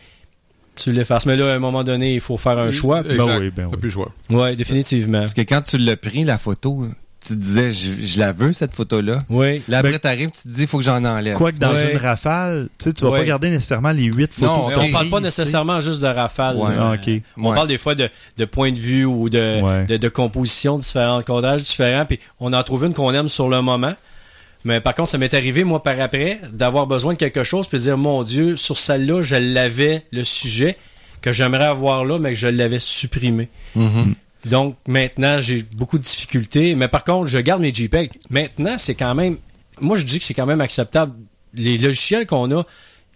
tu l'effaces. Mais là, à un moment donné, il faut faire un choix. Exact. Ben oui, ben T'as oui. plus choix. Oui, définitivement. Parce que quand tu l'as pris, la photo, tu te disais, je, je la veux, cette photo-là. Oui. Là, après, Ben- t'arrives, tu te dis, il faut que j'en enlève. Quoique dans Ouais. une rafale, tu sais, tu vas Ouais. pas garder nécessairement les huit photos. Non, Mais que on parle pas tu nécessairement juste de rafale. Ouais. Ah, ok. On Ouais. parle des fois de, de points de vue ou de, Ouais. de, de compositions différentes, de cadrages différents, puis on en trouve une qu'on aime sur le moment. Mais par contre, ça m'est arrivé, moi, par après, d'avoir besoin de quelque chose, puis de dire, mon Dieu, sur celle-là, je l'avais, le sujet, que j'aimerais avoir là, mais que je l'avais supprimé. Mhm. Donc, maintenant, j'ai beaucoup de difficultés. Mais par contre, je garde mes JPEG. Maintenant, c'est quand même... Moi, je dis que c'est quand même acceptable. Les logiciels qu'on a,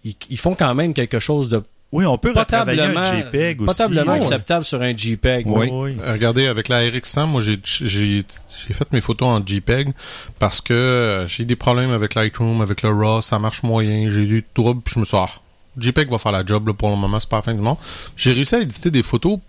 ils, ils font quand même quelque chose de Oui, on peut retravailler un JPEG aussi. potablement Ouais. acceptable sur un JPEG. Oui. Oui. Regardez, avec la RX100, moi, j'ai, j'ai, j'ai fait mes photos en JPEG parce que euh, j'ai des problèmes avec Lightroom, avec le RAW, ça marche moyen, j'ai eu du trouble, puis je me suis dit, ah, JPEG va faire la job, là, pour le moment, c'est pas la fin du monde. J'ai réussi à éditer des photos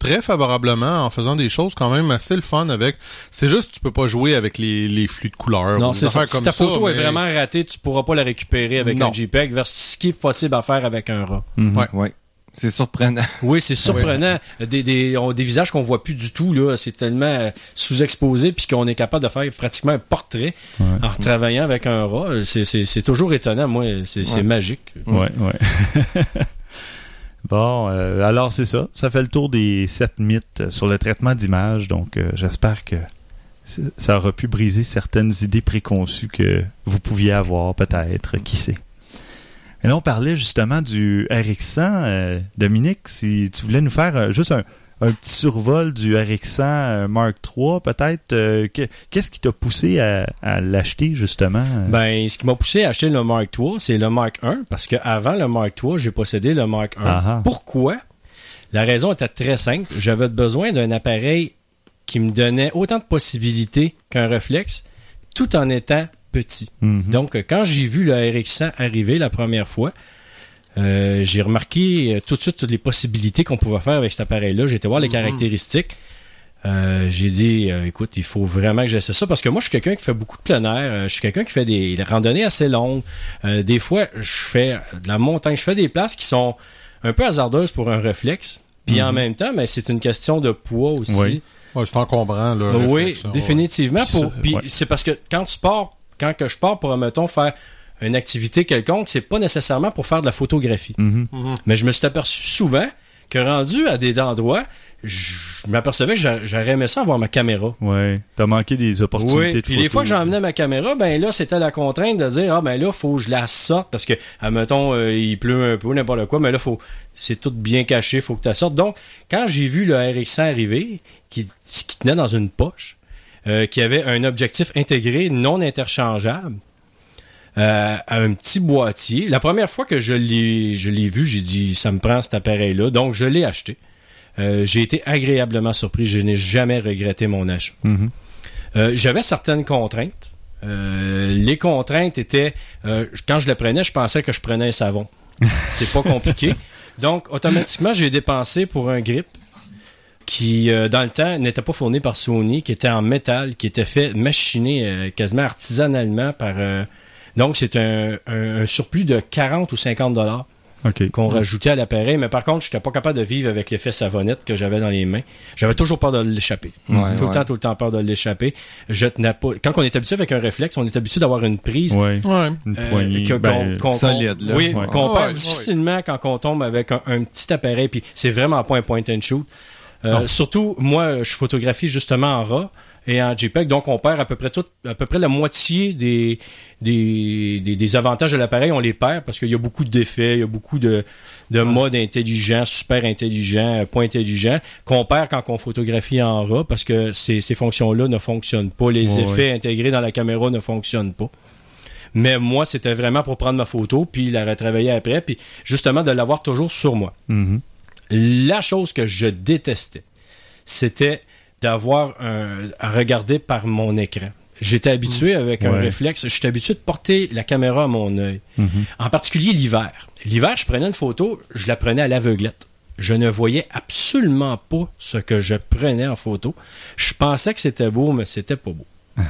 très favorablement en faisant des choses quand même assez le fun avec. C'est juste, tu peux pas jouer avec les, les flux de couleurs. Non, c'est ça. Si ta ça, photo est vraiment ratée, tu pourras pas la récupérer avec Non. un JPEG versus ce qui est possible à faire avec un RAW. Mhm. Ouais. Ouais. C'est surprenant. <laughs> Oui, c'est surprenant. Des, des, on- des visages qu'on voit plus du tout, là. C'est tellement euh, sous-exposé, puis qu'on est capable de faire pratiquement un portrait Ouais. en retravaillant avec un RAW. C'est- C'est c'est toujours étonnant, moi. C'est c'est Ouais. magique. Ouais, ouais. <laughs> bon, euh, alors c'est ça. Ça fait le tour des sept mythes sur le traitement d'image. Donc, euh, j'espère que ça aura pu briser certaines idées préconçues que vous pouviez avoir, peut-être. Qui sait? Et là, on parlait justement du RX100. euh, Dominique, si tu voulais nous faire juste un, un petit survol du RX100 euh, Mark III, peut-être. euh, que- Qu'est-ce qui t'a poussé à, à l'acheter, justement? Ben, ce qui m'a poussé à acheter le Mark III, c'est le Mark I, parce qu'avant le Mark III, j'ai possédé le Mark I. Ah ah. Pourquoi? La raison était très simple. J'avais besoin d'un appareil qui me donnait autant de possibilités qu'un réflexe, tout en étant petit. Mhm. Donc, quand j'ai vu le RX100 arriver la première fois, euh, j'ai remarqué euh, tout de suite toutes les possibilités qu'on pouvait faire avec cet appareil-là. J'ai été voir les Mhm. caractéristiques. Euh, j'ai dit, écoute, il faut vraiment que j'essaie ça parce que moi, je suis quelqu'un qui fait beaucoup de plein air. Je suis quelqu'un qui fait des, des randonnées assez longues. Des fois, je fais de la montagne. Je fais des places qui sont un peu hasardeuses pour un réflexe. Puis en Mhm. même temps, mais c'est une question de poids aussi. Oui. Ouais, c'est encombrant, là. Oui, réflexe, ça, ouais. définitivement. Puis ouais. c'est parce que quand tu pars, quand que je pars pour, mettons, faire une activité quelconque, c'est pas nécessairement pour faire de la photographie. Mhm. Mhm. Mais je me suis aperçu souvent que rendu à des endroits, je m'apercevais que j'a- j'aurais aimé ça avoir ma caméra. Ouais, t'as manqué des opportunités Oui, de puis les photo. fois que j'emmenais ma caméra, ben là, c'était la contrainte de dire, ah ben là, faut que je la sorte parce que, admettons, euh, il pleut un peu, n'importe quoi, mais là, faut, c'est tout bien caché, faut que tu la sortes. Donc, quand j'ai vu le RX100 arriver, qui, qui tenait dans une poche, euh, qui avait un objectif intégré non interchangeable, euh, à un petit boîtier. La première fois que je l'ai, je l'ai vu, j'ai dit, ça me prend cet appareil-là. Donc, je l'ai acheté. Euh, j'ai été agréablement surpris. Je n'ai jamais regretté mon achat. Mhm. Euh, J'avais certaines contraintes. Les contraintes étaient, quand je le prenais, je pensais que je prenais un savon. <laughs> C'est pas compliqué. Donc, automatiquement, j'ai dépensé pour un grip qui, euh, dans le temps, n'était pas fourni par Sony, qui était en métal, qui était fait, machiné euh, quasiment artisanalement par... euh, donc, c'est un, un- un surplus de 40 ou 50 dollars qu'on rajoutait à l'appareil. Mais par contre, je n'étais pas capable de vivre avec l'effet savonnette que j'avais dans les mains. J'avais toujours peur de l'échapper. Ouais, tout le ouais. temps, tout le temps peur de l'échapper. Je tenais pas. Quand on est habitué avec un réflexe, on est habitué d'avoir une prise. Ouais. Ouais. Une euh, poignée. que- ben, solide, là. Oui, qu'on perd ouais. difficilement quand on tombe avec un, un petit appareil. Puis c'est vraiment pas un point and shoot. Euh, surtout, moi, je photographie justement en RAW et en JPEG, donc on perd à peu près tout, à peu près la moitié des des, des, des avantages de l'appareil, on les perd parce qu'il y a beaucoup d'effets, il y a beaucoup de, de modes intelligents, super intelligents, euh, pas intelligents, qu'on perd quand on photographie en RAW parce que ces, ces fonctions-là ne fonctionnent pas, les Ouais, effets intégrés dans la caméra ne fonctionnent pas. Mais moi, c'était vraiment pour prendre ma photo, puis la retravailler après, puis justement de l'avoir toujours sur moi. mhm. La chose que je détestais, c'était d'avoir un, à regarder par mon écran. J'étais habitué avec un réflexe, j'étais habitué de porter la caméra à mon œil. Mhm. En particulier l'hiver. L'hiver, je prenais une photo, je la prenais à l'aveuglette. Je ne voyais absolument pas ce que je prenais en photo. Je pensais que c'était beau, mais c'était pas beau. <laughs>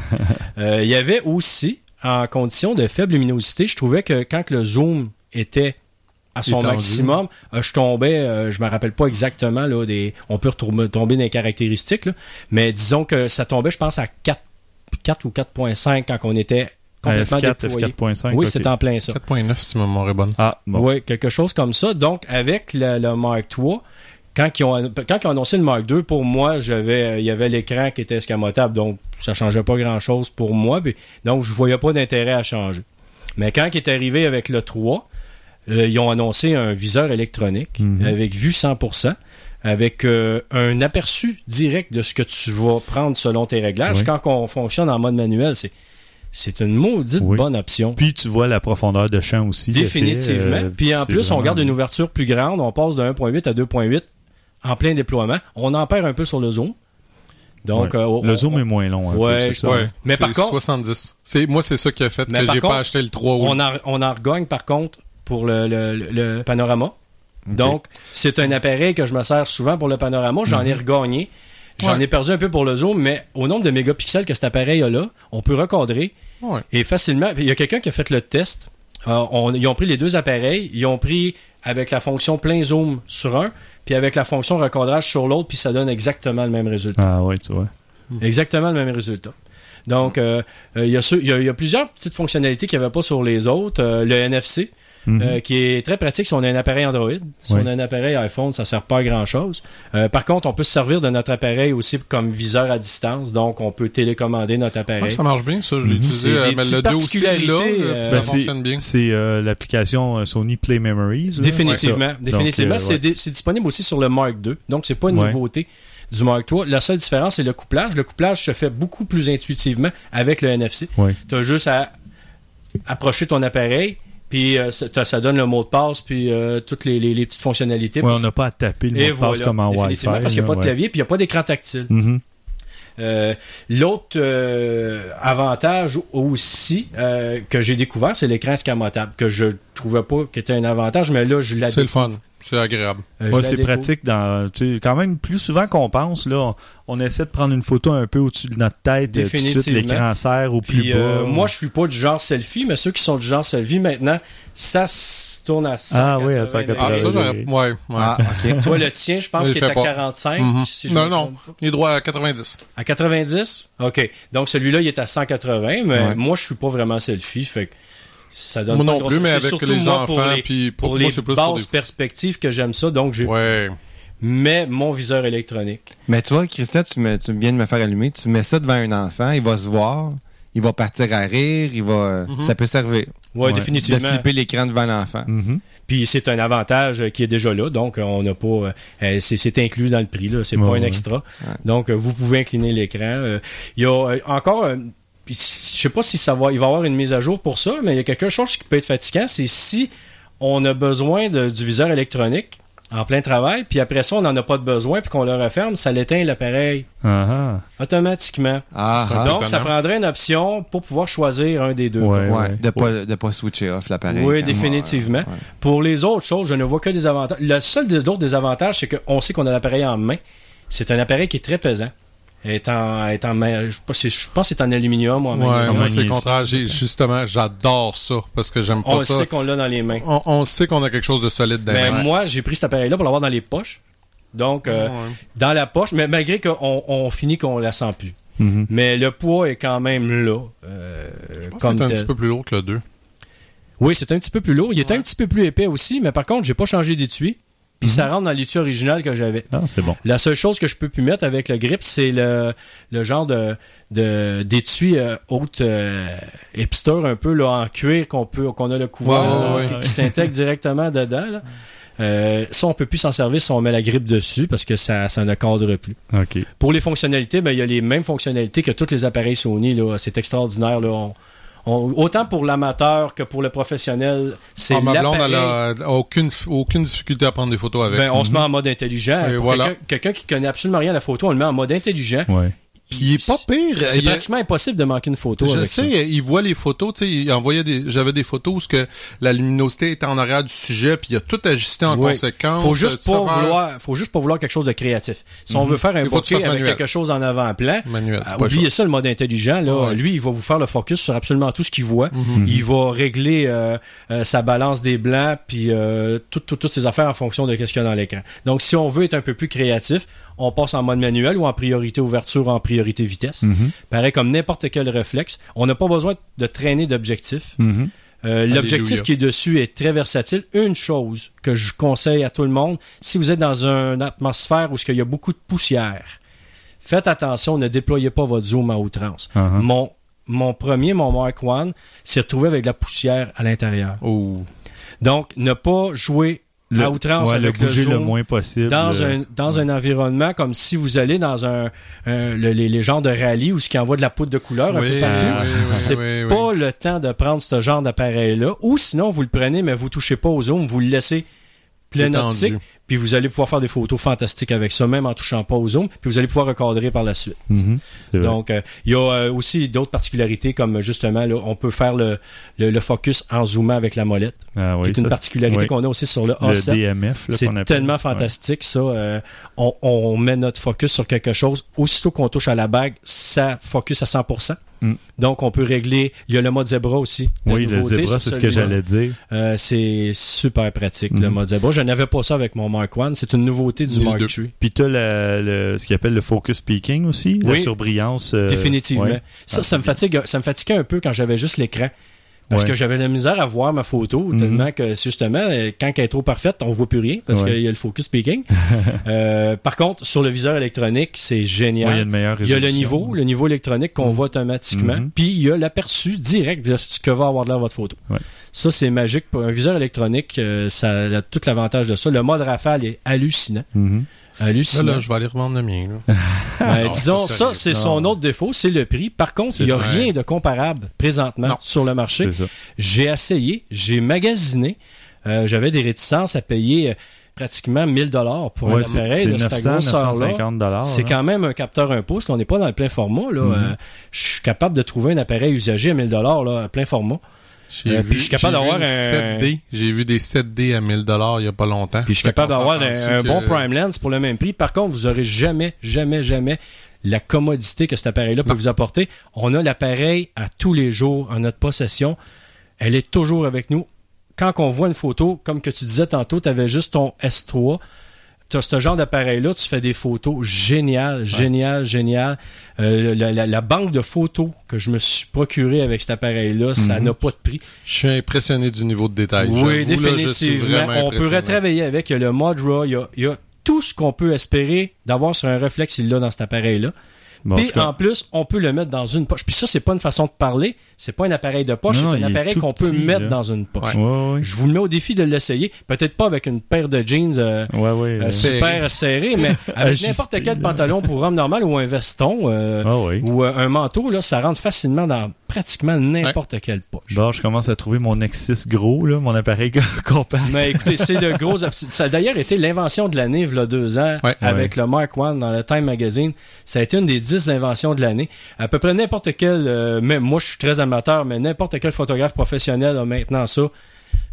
Euh, Il y avait aussi, en condition de faible luminosité, je trouvais que quand le zoom était à son Étendu. maximum, euh, je tombais, euh, je me rappelle pas exactement là des, on peut retomber tomber dans les caractéristiques, là, mais disons que ça tombait, je pense à 4, 4 ou 4.5 quand on était complètement F4, déployé. F4.5. Oui, ok. c'est en plein ça. 4.9 si ma mémoire est bonne. Ah, bon. Oui, quelque chose comme ça. Donc, avec le, le Mark III, quand ils, ont, quand ils ont annoncé le Mark II, pour moi, j'avais, il y avait l'écran qui était escamotable, donc ça changeait pas grand-chose pour moi. puis- donc, je voyais pas d'intérêt à changer. Mais quand il est arrivé avec le 3, euh, ils ont annoncé un viseur électronique Mhm. avec vue 100%, avec euh, un aperçu direct de ce que tu vas prendre selon tes réglages. Oui. Quand on fonctionne en mode manuel, c'est c'est une maudite Oui. bonne option. Puis tu vois la profondeur de champ aussi. Définitivement. euh, Puis en plus, on garde une ouverture plus grande. On passe de 1.8 à 2.8 en plein déploiement. On en perd un peu sur le zoom. Donc, Ouais. euh, on- le zoom on- est moins long. peu, Ouais, c'est ça. Ouais. Mais par contre- 70. C'est, moi, c'est ça qui a fait Mais que j'ai pas acheté le 3. oui. on, en, on en regagne par contre pour le, le- panorama. Donc, c'est un appareil que je me sers souvent pour le panorama. J'en ai regagné. J'en Ouais. ai perdu un peu pour le zoom, mais au nombre de mégapixels que cet appareil a là, on peut recadrer Ouais. Et facilement, il y a quelqu'un qui a fait le test. Euh, on- ils ont pris les deux appareils, ils ont pris avec la fonction plein zoom sur un, puis avec la fonction recadrage sur l'autre, puis ça donne exactement le même résultat. Ah ouais, tu vois. Exactement le même résultat. Donc, euh, euh, il, y a y a, il y a plusieurs petites fonctionnalités qu'il n'y avait pas sur les autres. Le NFC, Mhm. euh, qui est très pratique si on a un appareil Android. Si Oui. on a un appareil iPhone, ça sert pas à grand-chose. Euh, par contre, on peut se servir de notre appareil aussi comme viseur à distance. Donc, on peut télécommander notre appareil. Ouais, ça marche bien, ça. Je l'ai Mhm. utilisé. Euh, mais le 2 aussi, là, particularités, là, euh, ça Ben, c'est- fonctionne bien. C'est euh, l'application Sony Play Memories. là. Définitivement. Définitivement. Donc, euh, c'est ouais. dé- c'est disponible aussi sur le Mark II. Donc, c'est pas une Ouais. nouveauté du Mark III. La seule différence, c'est le couplage. Le couplage se fait beaucoup plus intuitivement avec le NFC. Ouais. Tu as juste à approcher ton appareil, puis euh, ça, donne le mot de passe, puis euh, toutes les, les- les petites fonctionnalités. Ouais, on n'a pas à taper le mot Et de passe voilà, comme en Wi-Fi. parce qu'il n'y a pas de clavier, puis il n'y a pas d'écran tactile. Mhm. Euh, L'autre euh, avantage aussi euh, que j'ai découvert, c'est l'écran escamotable, que je trouvais pas qu'était un avantage, mais là, je l'ai C'est le fun. C'est agréable. Euh, Ouais, c'est pratique dans quand même plus souvent qu'on pense là on, on essaie de prendre une photo un peu au-dessus de notre tête euh, tout de suite l'écran serre au plus Puis, bas euh, moi, je suis pas du genre selfie, mais ceux qui sont du genre selfie, maintenant, ça se tourne à 180. Ah oui, à 180. Ah, ça, ouais, j'aurais. ouais. Ah. Toi, le tien, je pense qu'il est à fais pas. 45. Mhm. si je non, non. Il est droit à 90. À 90? OK. Donc, celui-là, il est à 180, mais Ouais. moi, je suis pas vraiment selfie, fait que ça donne Moi pas non une plus, grosse- mais avec surtout les moi, pour enfants, les- puis pour, Pour moi, les c'est plus pour basses des... perspectives que j'aime ça, donc j'ai Ouais. mets mon viseur électronique. Mais tu vois, Christian, tu, me- tu viens de me faire allumer. Tu mets ça devant un enfant, il va se voir, il va partir à rire, il va, Mhm. ça peut servir Ouais, Ouais. de définitivement. flipper l'écran devant l'enfant. Mhm. Puis c'est un avantage qui est déjà là, donc on n'a pas, euh, euh, c'est c'est inclus dans le prix là, c'est Ouais, pas un extra. Ouais. Donc euh, vous pouvez incliner l'écran. Euh, Il y a encore, euh, puis je sais pas si ça va, il va y avoir une mise à jour pour ça, mais il y a quelque chose qui peut être fatigant, c'est si on a besoin de- du viseur électronique en plein travail, puis après ça on n'en a pas de besoin, puis qu'on le referme, ça l'éteint l'appareil Ah, automatiquement. Ah, ah. donc ça prendrait une option pour pouvoir choisir un des deux. Ouais. ouais, de pas, de pas switcher off l'appareil. Oui, définitivement. ouais. Pour les autres choses, je ne vois que des avantages. Le seul des autres désavantages, c'est qu'on sait qu'on a l'appareil en main. C'est un appareil qui est très pesant. Est en, est en, je pense que c'est- je pense que c'est en aluminium ou en Ouais, magnésium. moi, c'est contraire. Justement, j'adore ça parce que j'aime On pas ça. sait qu'on l'a dans les mains. On, on sait qu'on a quelque chose de solide dans les Mais mains. moi, j'ai pris cet appareil-là pour l'avoir dans les poches. Donc, euh, Ouais. dans la poche, mais malgré qu'on on finit qu'on la sent plus. Mhm. Mais le poids est quand même là. euh, Je pense comme que c'est un petit peu plus lourd que le 2. Oui, c'est un petit peu plus lourd. Il est un petit peu plus épais aussi, mais par contre, j'ai pas changé d'étui. Puis Mhm. ça rentre dans l'étui original que j'avais. Ah, c'est bon. La seule chose que je peux plus mettre avec le grip, c'est le, le genre de de- d'étui euh, haute euh, hipster un peu là en cuir qu'on peut qu'on a le couvert Ouais, là, ouais, qui- ouais. qui s'intègre directement dedans. Là. Euh, ça, on peut plus s'en servir si on met la grippe dessus parce que ça, ça ne cadre plus. OK. Pour les fonctionnalités, ben, il y a les mêmes fonctionnalités que tous les appareils Sony. Là. C'est extraordinaire. Là. On- on- autant pour l'amateur que pour le professionnel, c'est Ah, ma blonde, elle a, aucune, aucune difficulté à prendre des photos avec. ben, on se met en mode intelligent. Voilà. quelqu'un- Quelqu'un qui connaît absolument rien à la photo, on le met en mode intelligent. Ouais. Puis il est pas pire. C'est a- pratiquement impossible de manquer une photo Je avec sais, ça. il voit les photos, tu sais, il envoyait des, j'avais des photos où ce que la luminosité était en arrière du sujet, puis il a tout ajusté en Oui. conséquence. Faut juste Ça pas vouloir, faut juste pas vouloir quelque chose de créatif. Si on veut faire un bokeh avec quelque chose en avant-plan, pas oubliez ça, le mode intelligent. Là, Ouais. lui, il va vous faire le focus sur absolument tout ce qu'il voit. Mhm. Il va régler euh, euh, sa balance des blancs, puis euh, tout- tout- toutes ses affaires en fonction de ce qu'il y a dans l'écran. Donc, si on veut être un peu plus créatif, on passe en mode manuel ou en priorité ouverture ou en priorité vitesse. Mhm. Pareil comme n'importe quel réflexe. On n'a pas besoin de traîner d'objectifs. Mhm. Euh, L'objectif qui est dessus est très versatile. Une chose que je conseille à tout le monde, si vous êtes dans une atmosphère où il y a beaucoup de poussière, faites attention, ne déployez pas votre zoom à outrance. Uh-huh. Mon, mon premier, mon Mark One, s'est retrouvé avec de la poussière à l'intérieur. Oh. Donc, ne pas jouer Le- à outrance ouais, avec le bouger le, zoom moins possible. dans un dans un environnement comme si vous allez dans un, un- le- les, les genres de rallye où ce qui envoie de la poudre de couleur un Oui, peu partout. oui, oui, c'est oui, oui. pas le temps de prendre ce genre d'appareil là ou sinon vous le prenez mais vous touchez pas au zoom, vous le laissez plein Étendu. optique puis vous allez pouvoir faire des photos fantastiques avec ça même en touchant pas au zoom puis vous allez pouvoir recadrer par la suite. mhm. Donc, euh, il y a euh, aussi d'autres particularités comme justement, là, on peut faire le, le, le focus en zoomant avec la molette, Ah oui, qui est une particularité oui. qu'on a aussi sur le le A7. DMF. là, C'est tellement Ouais. fantastique, ça. Euh, on, on met notre focus sur quelque chose. Aussitôt qu'on touche à la bague, ça focus à 100%. Mm. Donc, on peut régler. Il y a le mode zebra aussi. Oui, le zebra, c'est ce que j'allais dire. Euh, c'est super pratique, le Mhm. mode zebra. Je n'avais pas ça avec mon Mark One. C'est une nouveauté du Mark. III. Puis le, le- ce qu'ils appelle le focus peaking aussi, la Oui. surbrillance. euh, Définitivement. ouais. Ça, Ah, ça me fatigue, ça me fatiguait un peu quand j'avais juste l'écran. Parce Ouais. que j'avais la misère à voir ma photo, Mhm. tellement que justement, euh, quand elle est trop parfaite, on voit plus rien, parce Ouais. qu'il y a le focus peaking. <laughs> Euh, par contre, sur le viseur électronique, c'est génial. il y a y le niveau, le niveau électronique qu'on Mhm. voit automatiquement, Mhm. puis il y a l'aperçu direct de ce que va avoir l'air votre photo. Ça, c'est magique. Pour un viseur électronique, euh, ça a tout l'avantage de ça. Le mode rafale est hallucinant. Là, Hallucinant. là, je vais aller revendre le mien. Là. <laughs> Ben, Non, disons, ça, c'est son autre défaut, c'est le prix. Par contre, il n'y a ça. rien de comparable présentement Non. sur le marché. C'est ça. J'ai essayé, j'ai magasiné, euh, j'avais des réticences à payer euh, pratiquement 1000 dollars pour Ouais, un appareil de cette 900, grosseur-là. 950 dollars. C'est quand même un capteur 1 pouce. Là, on n'est pas dans le plein format. Là. Mhm. Euh, je suis capable de trouver un appareil usagé à 1000 dollars à plein format. J'ai Euh, puis je suis capable d'avoir un- 7D. J'ai vu des 7D à 1000 dollars il y a pas longtemps. Puis je suis capable d'avoir un, bon prime lens pour le même prix. Par contre, vous aurez jamais, jamais, jamais la commodité que cet appareil-là peut vous apporter. On a l'appareil à tous les jours en notre possession. Elle est toujours avec nous. Quand on voit une photo, comme que tu disais tantôt, tu avais juste ton S3. Tu as ce genre d'appareil-là, tu fais des photos géniales, géniales, géniales. Euh, la, la- la banque de photos que je me suis procuré avec cet appareil-là, ça Mhm. n'a pas de prix. Je suis impressionné du niveau de détail. Oui, là, définitivement. On peut retravailler avec. Il y a le mode RAW. Il y a, il y a tout ce qu'on peut espérer d'avoir sur un réflexe, il l'a dans cet appareil-là. Bon, Puis en plus, on peut le mettre dans une poche. Puis ça, c'est pas une façon de parler. C'est pas un appareil de poche. C'est un appareil qu'on peut petit, mettre là. dans une poche. Ouais. Ouais, ouais. Je vous le mets au défi de l'essayer. Peut-être pas avec une paire de jeans euh, Ouais, ouais. euh, euh, super serrée, mais <laughs> avec n'importe quel là. pantalon pour homme normal ou un veston euh, Ah ou euh, un manteau, là, ça rentre facilement dans pratiquement n'importe quelle poche. Bon, je commence à trouver mon X6 gros, là, mon appareil <laughs> compact. Mais écoutez, c'est le gros. Ça a d'ailleurs été l'invention de l'année, il y a deux ans, Ouais. avec le Mark One dans le Time Magazine. Ça a été une des dix inventions de l'année. À peu près n'importe quel, euh, même moi je suis très amateur, mais n'importe quel photographe professionnel a maintenant ça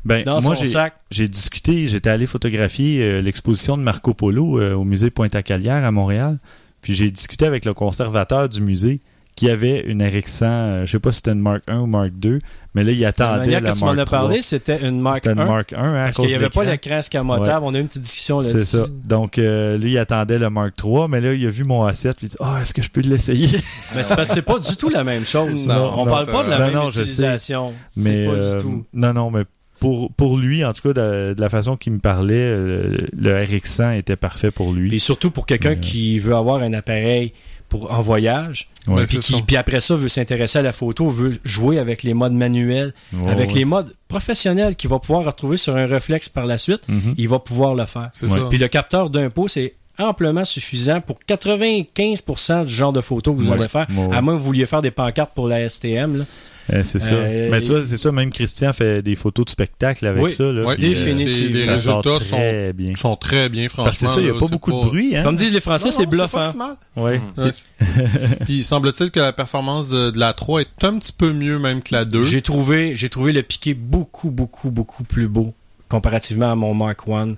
Ben, dans moi, son sac. j'ai discuté, j'étais allé photographier euh, l'exposition de Marco Polo euh, au musée Pointe-à-Calière à Montréal. Puis j'ai discuté avec le conservateur du musée qui avait une RX100, euh, je sais pas si c'était une Mark 1 ou Mark 2, mais là, il La attendait manière la que tu m'en Mark as 3. parlé, c'était une Mark C'était une 1. Mark 1 hein, à parce qu'il n'y avait pas l'écran. l'écran escamotable. On a eu une petite discussion là-dessus. C'est ça. Donc, euh, là, il attendait le Mark 3, mais là, il a vu mon A7, puis il dit « Ah, est-ce que je peux l'essayer? <laughs> Mais c'est pas du tout la même chose. Non, on non, parle pas de la Non, même non, utilisation. » C'est Mais pas euh, du tout. non, non, mais pour, pour lui, en tout cas, de, de la façon qu'il me parlait, euh, le, le RX100 était parfait pour lui. Et surtout pour quelqu'un euh, qui veut avoir un appareil pour en voyage, Ouais. puis, c'est qui, puis après ça veut s'intéresser à la photo, veut jouer avec les modes manuels, Ouais, avec ouais. les modes professionnels qu'il va pouvoir retrouver sur un réflexe par la suite, Mhm. il va pouvoir le faire. C'est. Puis le capteur d'un pouce est amplement suffisant pour 95% du genre de photos que vous allez faire, à moins que vous vouliez faire des pancartes pour la STM. là. Euh, c'est ça. Euh, Mais tu vois, c'est ça, même Christian fait des photos de spectacle avec Oui. ça. Là, Ouais, puis, définitivement. Les résultats sont, très bien. sont très bien, franchement. Parce que c'est ça, il n'y a pas beaucoup de bruit. Hein? Comme disent les Français, c'est bluffant. pas si mal. Ouais. Ouais. <laughs> Puis semble-t-il que la performance de, de la 3 est un petit peu mieux même que la 2. J'ai trouvé, j'ai trouvé le piqué beaucoup, beaucoup, beaucoup plus beau comparativement à mon Mark One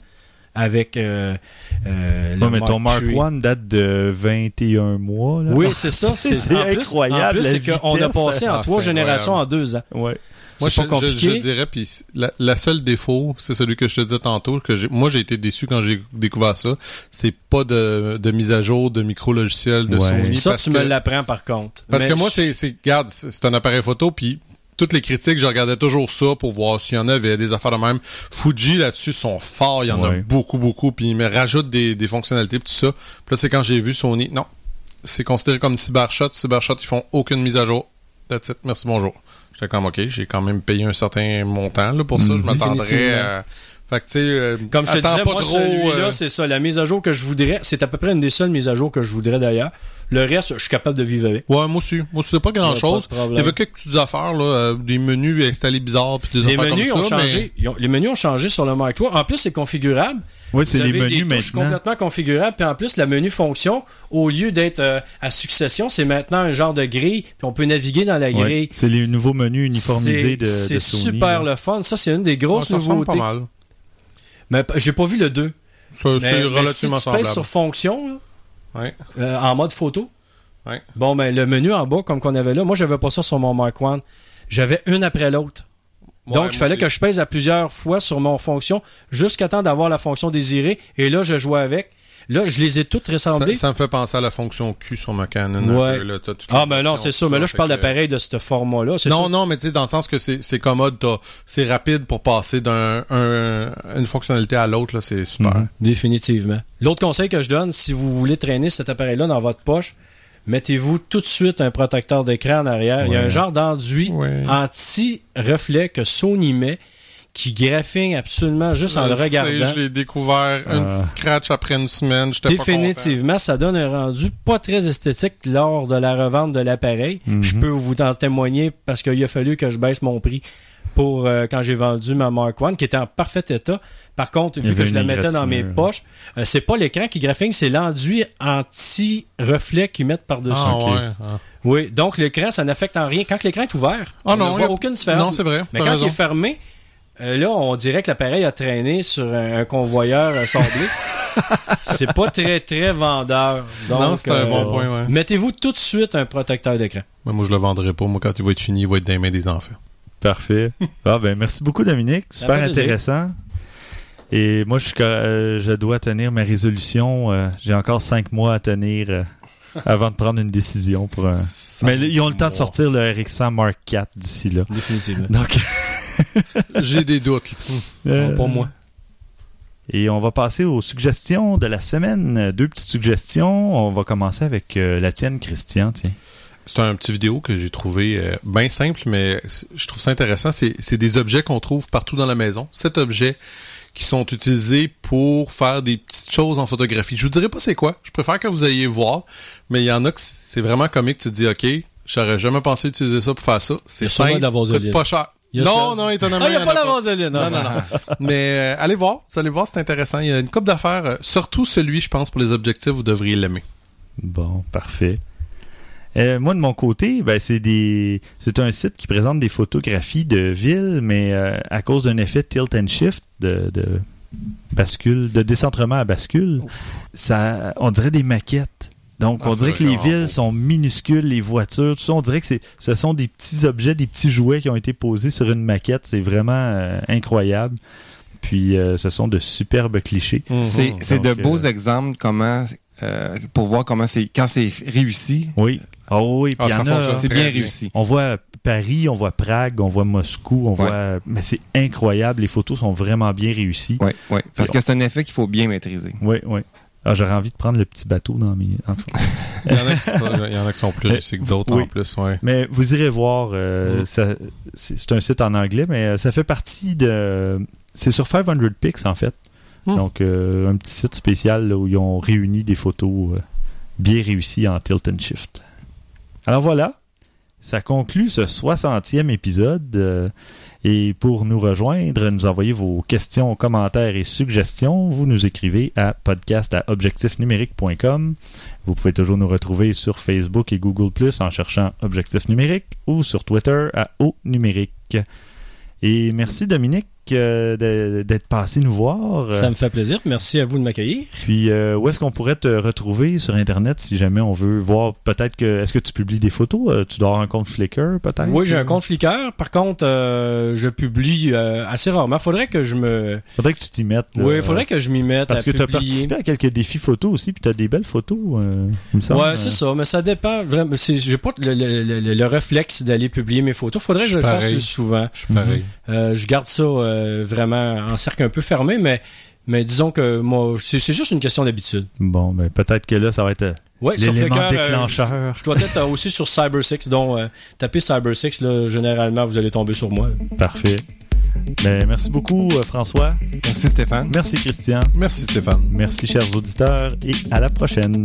avec euh, euh, le Ouais, mais ton Mark III. One date de 21 mois. Là. Oui, c'est ça. <laughs> C'est incroyable, En plus, la c'est qu'on a passé en Ah, trois générations en deux ans. Ouais. Moi, C'est je, pas je- compliqué. je dirais, puis la, la seule défaut, c'est celui que je te disais tantôt, que moi j'ai été déçu quand j'ai découvert ça, c'est pas de, de mise à jour de micro-logiciel de Ouais. Sony. Ça, parce tu que, me l'apprends par contre. Parce Mais que moi, je- c'est, c'est, regarde, c'est un appareil photo, puis toutes les critiques, je regardais toujours ça pour voir s'il y en avait des affaires de même. Fuji là-dessus sont forts, il y en a beaucoup, beaucoup, puis ils me rajoutent des, des fonctionnalités, puis tout ça. Puis là, c'est quand j'ai vu Sony, non, c'est considéré comme Cybershot. Cybershot, ils font aucune mise à jour. That's it, merci, bonjour. J'étais comme, OK, j'ai quand même payé un certain montant là, pour ça. Je m'attendrais Définitivement. à... Fait que, tu sais, euh, Comme je te disais, pas moi, trop, celui-là, euh, c'est ça. La mise à jour que je voudrais, c'est à peu près une des seules mises à jour que je voudrais d'ailleurs. Le reste, je suis capable de vivre avec. Ouais, moi aussi. Moi, aussi, c'est pas grand chose. pas de problème. Il y avait quelques petites affaires, là, euh, des menus installés bizarres, puis des Les affaires menus comme ont ça. mais- changé. Ont- les menus ont changé sur le Mark III. En plus, c'est configurable. Oui, c'est les menus des maintenant. complètement configurables. Puis en plus, la menu fonction, au lieu d'être euh, à succession, c'est maintenant un genre de grille. Puis on peut naviguer dans la Ouais. grille. C'est les nouveaux menus uniformisés C'est- de, de C'est Sony. super là. le fun. Ça, c'est une des Ouais, grosses ça ressemble pas nouveautés. mal. Mais j'ai pas vu le 2. Ça, Mais, c'est mais relativement si tu semblable. sur fonction, là, Ouais. euh, en mode photo, Ouais. bon, ben le menu en bas, comme qu'on avait là, moi, j'avais pas ça sur mon Mark One. J'avais une après l'autre. Ouais, Donc, il fallait aussi. que je pèse à plusieurs fois sur mon fonction jusqu'à temps d'avoir la fonction désirée. Et là, je jouais avec. Là, je les ai toutes ressemblées. Ça, ça me fait penser à la fonction Q sur ma Canon. Ouais. là, Ah, mais non, options, c'est ça. Mais là, je parle que- d'appareil de ce format-là. Non, sûr. non, mais tu sais, dans le sens que c'est commode, c'est rapide pour passer d'un un- une fonctionnalité à l'autre, là, c'est super. Mhm. Définitivement. L'autre conseil que je donne, si vous voulez traîner cet appareil-là dans votre poche, mettez-vous tout de suite un protecteur d'écran en arrière. Il y a un genre d'enduit Ouais. anti-reflet que Sony met qui graphine absolument juste en le sais, regardant. Je l'ai découvert, un Ah. petit scratch après une semaine, j'étais pas content. Définitivement, ça donne un rendu pas très esthétique lors de la revente de l'appareil. Mhm. Je peux vous en témoigner parce qu'il a fallu que je baisse mon prix pour euh, quand j'ai vendu ma Mark One qui était en parfait état. Par contre, vu que je la mettais dans mes poches, euh, c'est pas l'écran qui graphine, c'est l'enduit anti-reflet qu'ils mettent par-dessus. Ah, ouais. ah. Oui, donc l'écran, ça n'affecte en rien. Quand l'écran est ouvert, Ah on non, ne y a- voit aucune différence. Non, c'est vrai. Mais quand raison. il est fermé, euh, là, on dirait que l'appareil a traîné sur un, un convoyeur euh, sablé. <laughs> c'est pas très, très vendeur. Donc, Non, c'est un euh, bon point, ouais. Mettez-vous tout de suite un protecteur d'écran. Mais moi, je le vendrai pas. Moi, quand il va être fini, il va être dans les mains des enfants. Parfait. <laughs> Ah ben merci beaucoup Dominique, super intéressant. Et moi je, euh, je dois tenir ma résolution. euh, J'ai encore cinq mois à tenir euh, avant de prendre une décision pour un. <laughs> Mais ils ont le temps de sortir le RX100 Mark IV d'ici là. Définitivement. Donc <laughs> J'ai des doutes. euh, pour moi. Et on va passer aux suggestions de la semaine. Deux petites suggestions. On va commencer avec euh, la tienne, Christian. Tiens. C'est un petit vidéo que j'ai trouvé euh, bien simple, mais je trouve ça intéressant. C'est c'est des objets qu'on trouve partout dans la maison. Sept objets qui sont utilisés pour faire des petites choses en photographie. Je vous dirai pas c'est quoi. Je préfère que vous ayez voir, mais il y en a que c'est vraiment comique. Tu te dis, OK, j'aurais jamais pensé utiliser ça pour faire ça. C'est simple, coûte pas cher. Il Non, ça- non, étonnamment. Ah, il n'y a pas la vaseline. Non, non, non. <laughs> Mais euh, allez voir, vous allez voir, c'est intéressant. Il y a une coupe d'affaires, euh, surtout celui, je pense, pour les objectifs, vous devriez l'aimer. Bon, parfait. Euh, moi, de mon côté, ben, c'est des, c'est un site qui présente des photographies de villes, mais euh, à cause d'un effet tilt and shift de, de bascule, de décentrement à bascule, ça, on dirait des maquettes. Donc, Ah, on dirait que les villes beau. sont minuscules, les voitures, tout ça. On dirait que c'est, ce sont des petits objets, des petits jouets qui ont été posés sur une maquette. C'est vraiment euh, incroyable. Puis, euh, ce sont de superbes clichés. C'est c'est de Donc, beaux euh, exemples comment euh, pour voir comment c'est quand c'est réussi. Oui. Oh oui. Puis, Ah, a- fonctionne C'est très bien bien. réussi. On voit Paris, on voit Prague, on voit Moscou, on Ouais. voit. Mais c'est incroyable. Les photos sont vraiment bien réussies. Oui, oui. Parce Puis que c'est un effet qu'il faut bien maîtriser. Oui, oui. Ah, j'aurais envie de prendre le petit bateau dans mes. <laughs> Il y en a qui sont, il y en a qui sont plus réussis que d'autres Oui. en plus, ouais. Mais vous irez voir. euh, Mm. c'est un site en anglais, mais euh, ça fait partie de. C'est sur 500 Pics, en fait. Mm. Donc, euh, un petit site spécial là, où ils ont réuni des photos euh, bien réussies en tilt and shift. Alors voilà. Ça conclut ce 60e épisode. Et pour nous rejoindre, nous envoyer vos questions, commentaires et suggestions, vous nous écrivez à podcast à. Vous pouvez toujours nous retrouver sur Facebook et Google Plus en cherchant Objectif Numérique ou sur Twitter à O Numérique. Et merci Dominique d'être passé nous voir. Ça me fait plaisir. Merci à vous de m'accueillir. Puis euh, où est-ce qu'on pourrait te retrouver sur Internet si jamais on veut voir? Peut-être que est-ce que tu publies des photos? Euh, Tu dois avoir un compte Flickr peut-être? Oui, j'ai un compte Flickr. Par contre, euh, je publie euh, assez rarement. Faudrait que je me. Faudrait que tu t'y mettes. là. Oui, faudrait que je m'y mette Parce à que tu as participé à quelques défis photos aussi, puis tu as des belles photos, euh, il me semble. Ouais, c'est ça, mais ça dépend. Vraiment, c'est- j'ai pas le, le, le- le réflexe d'aller publier mes photos. Faudrait que je le fasse plus souvent. Je suis pareil. Euh, je garde ça euh, vraiment en cercle un peu fermé, mais mais disons que moi, c'est c'est juste une question d'habitude. Bon, ben peut-être que là, ça va être euh, Ouais, sur l'élément Flickr, euh, déclencheur. je dois être aussi sur Cyber6, donc euh, tapez Cyber6, là, généralement, vous allez tomber sur moi. Parfait. Ben, merci beaucoup, euh, François. Merci Stéphane. Merci, Christian. Merci Stéphane. Merci, chers auditeurs, et à la prochaine.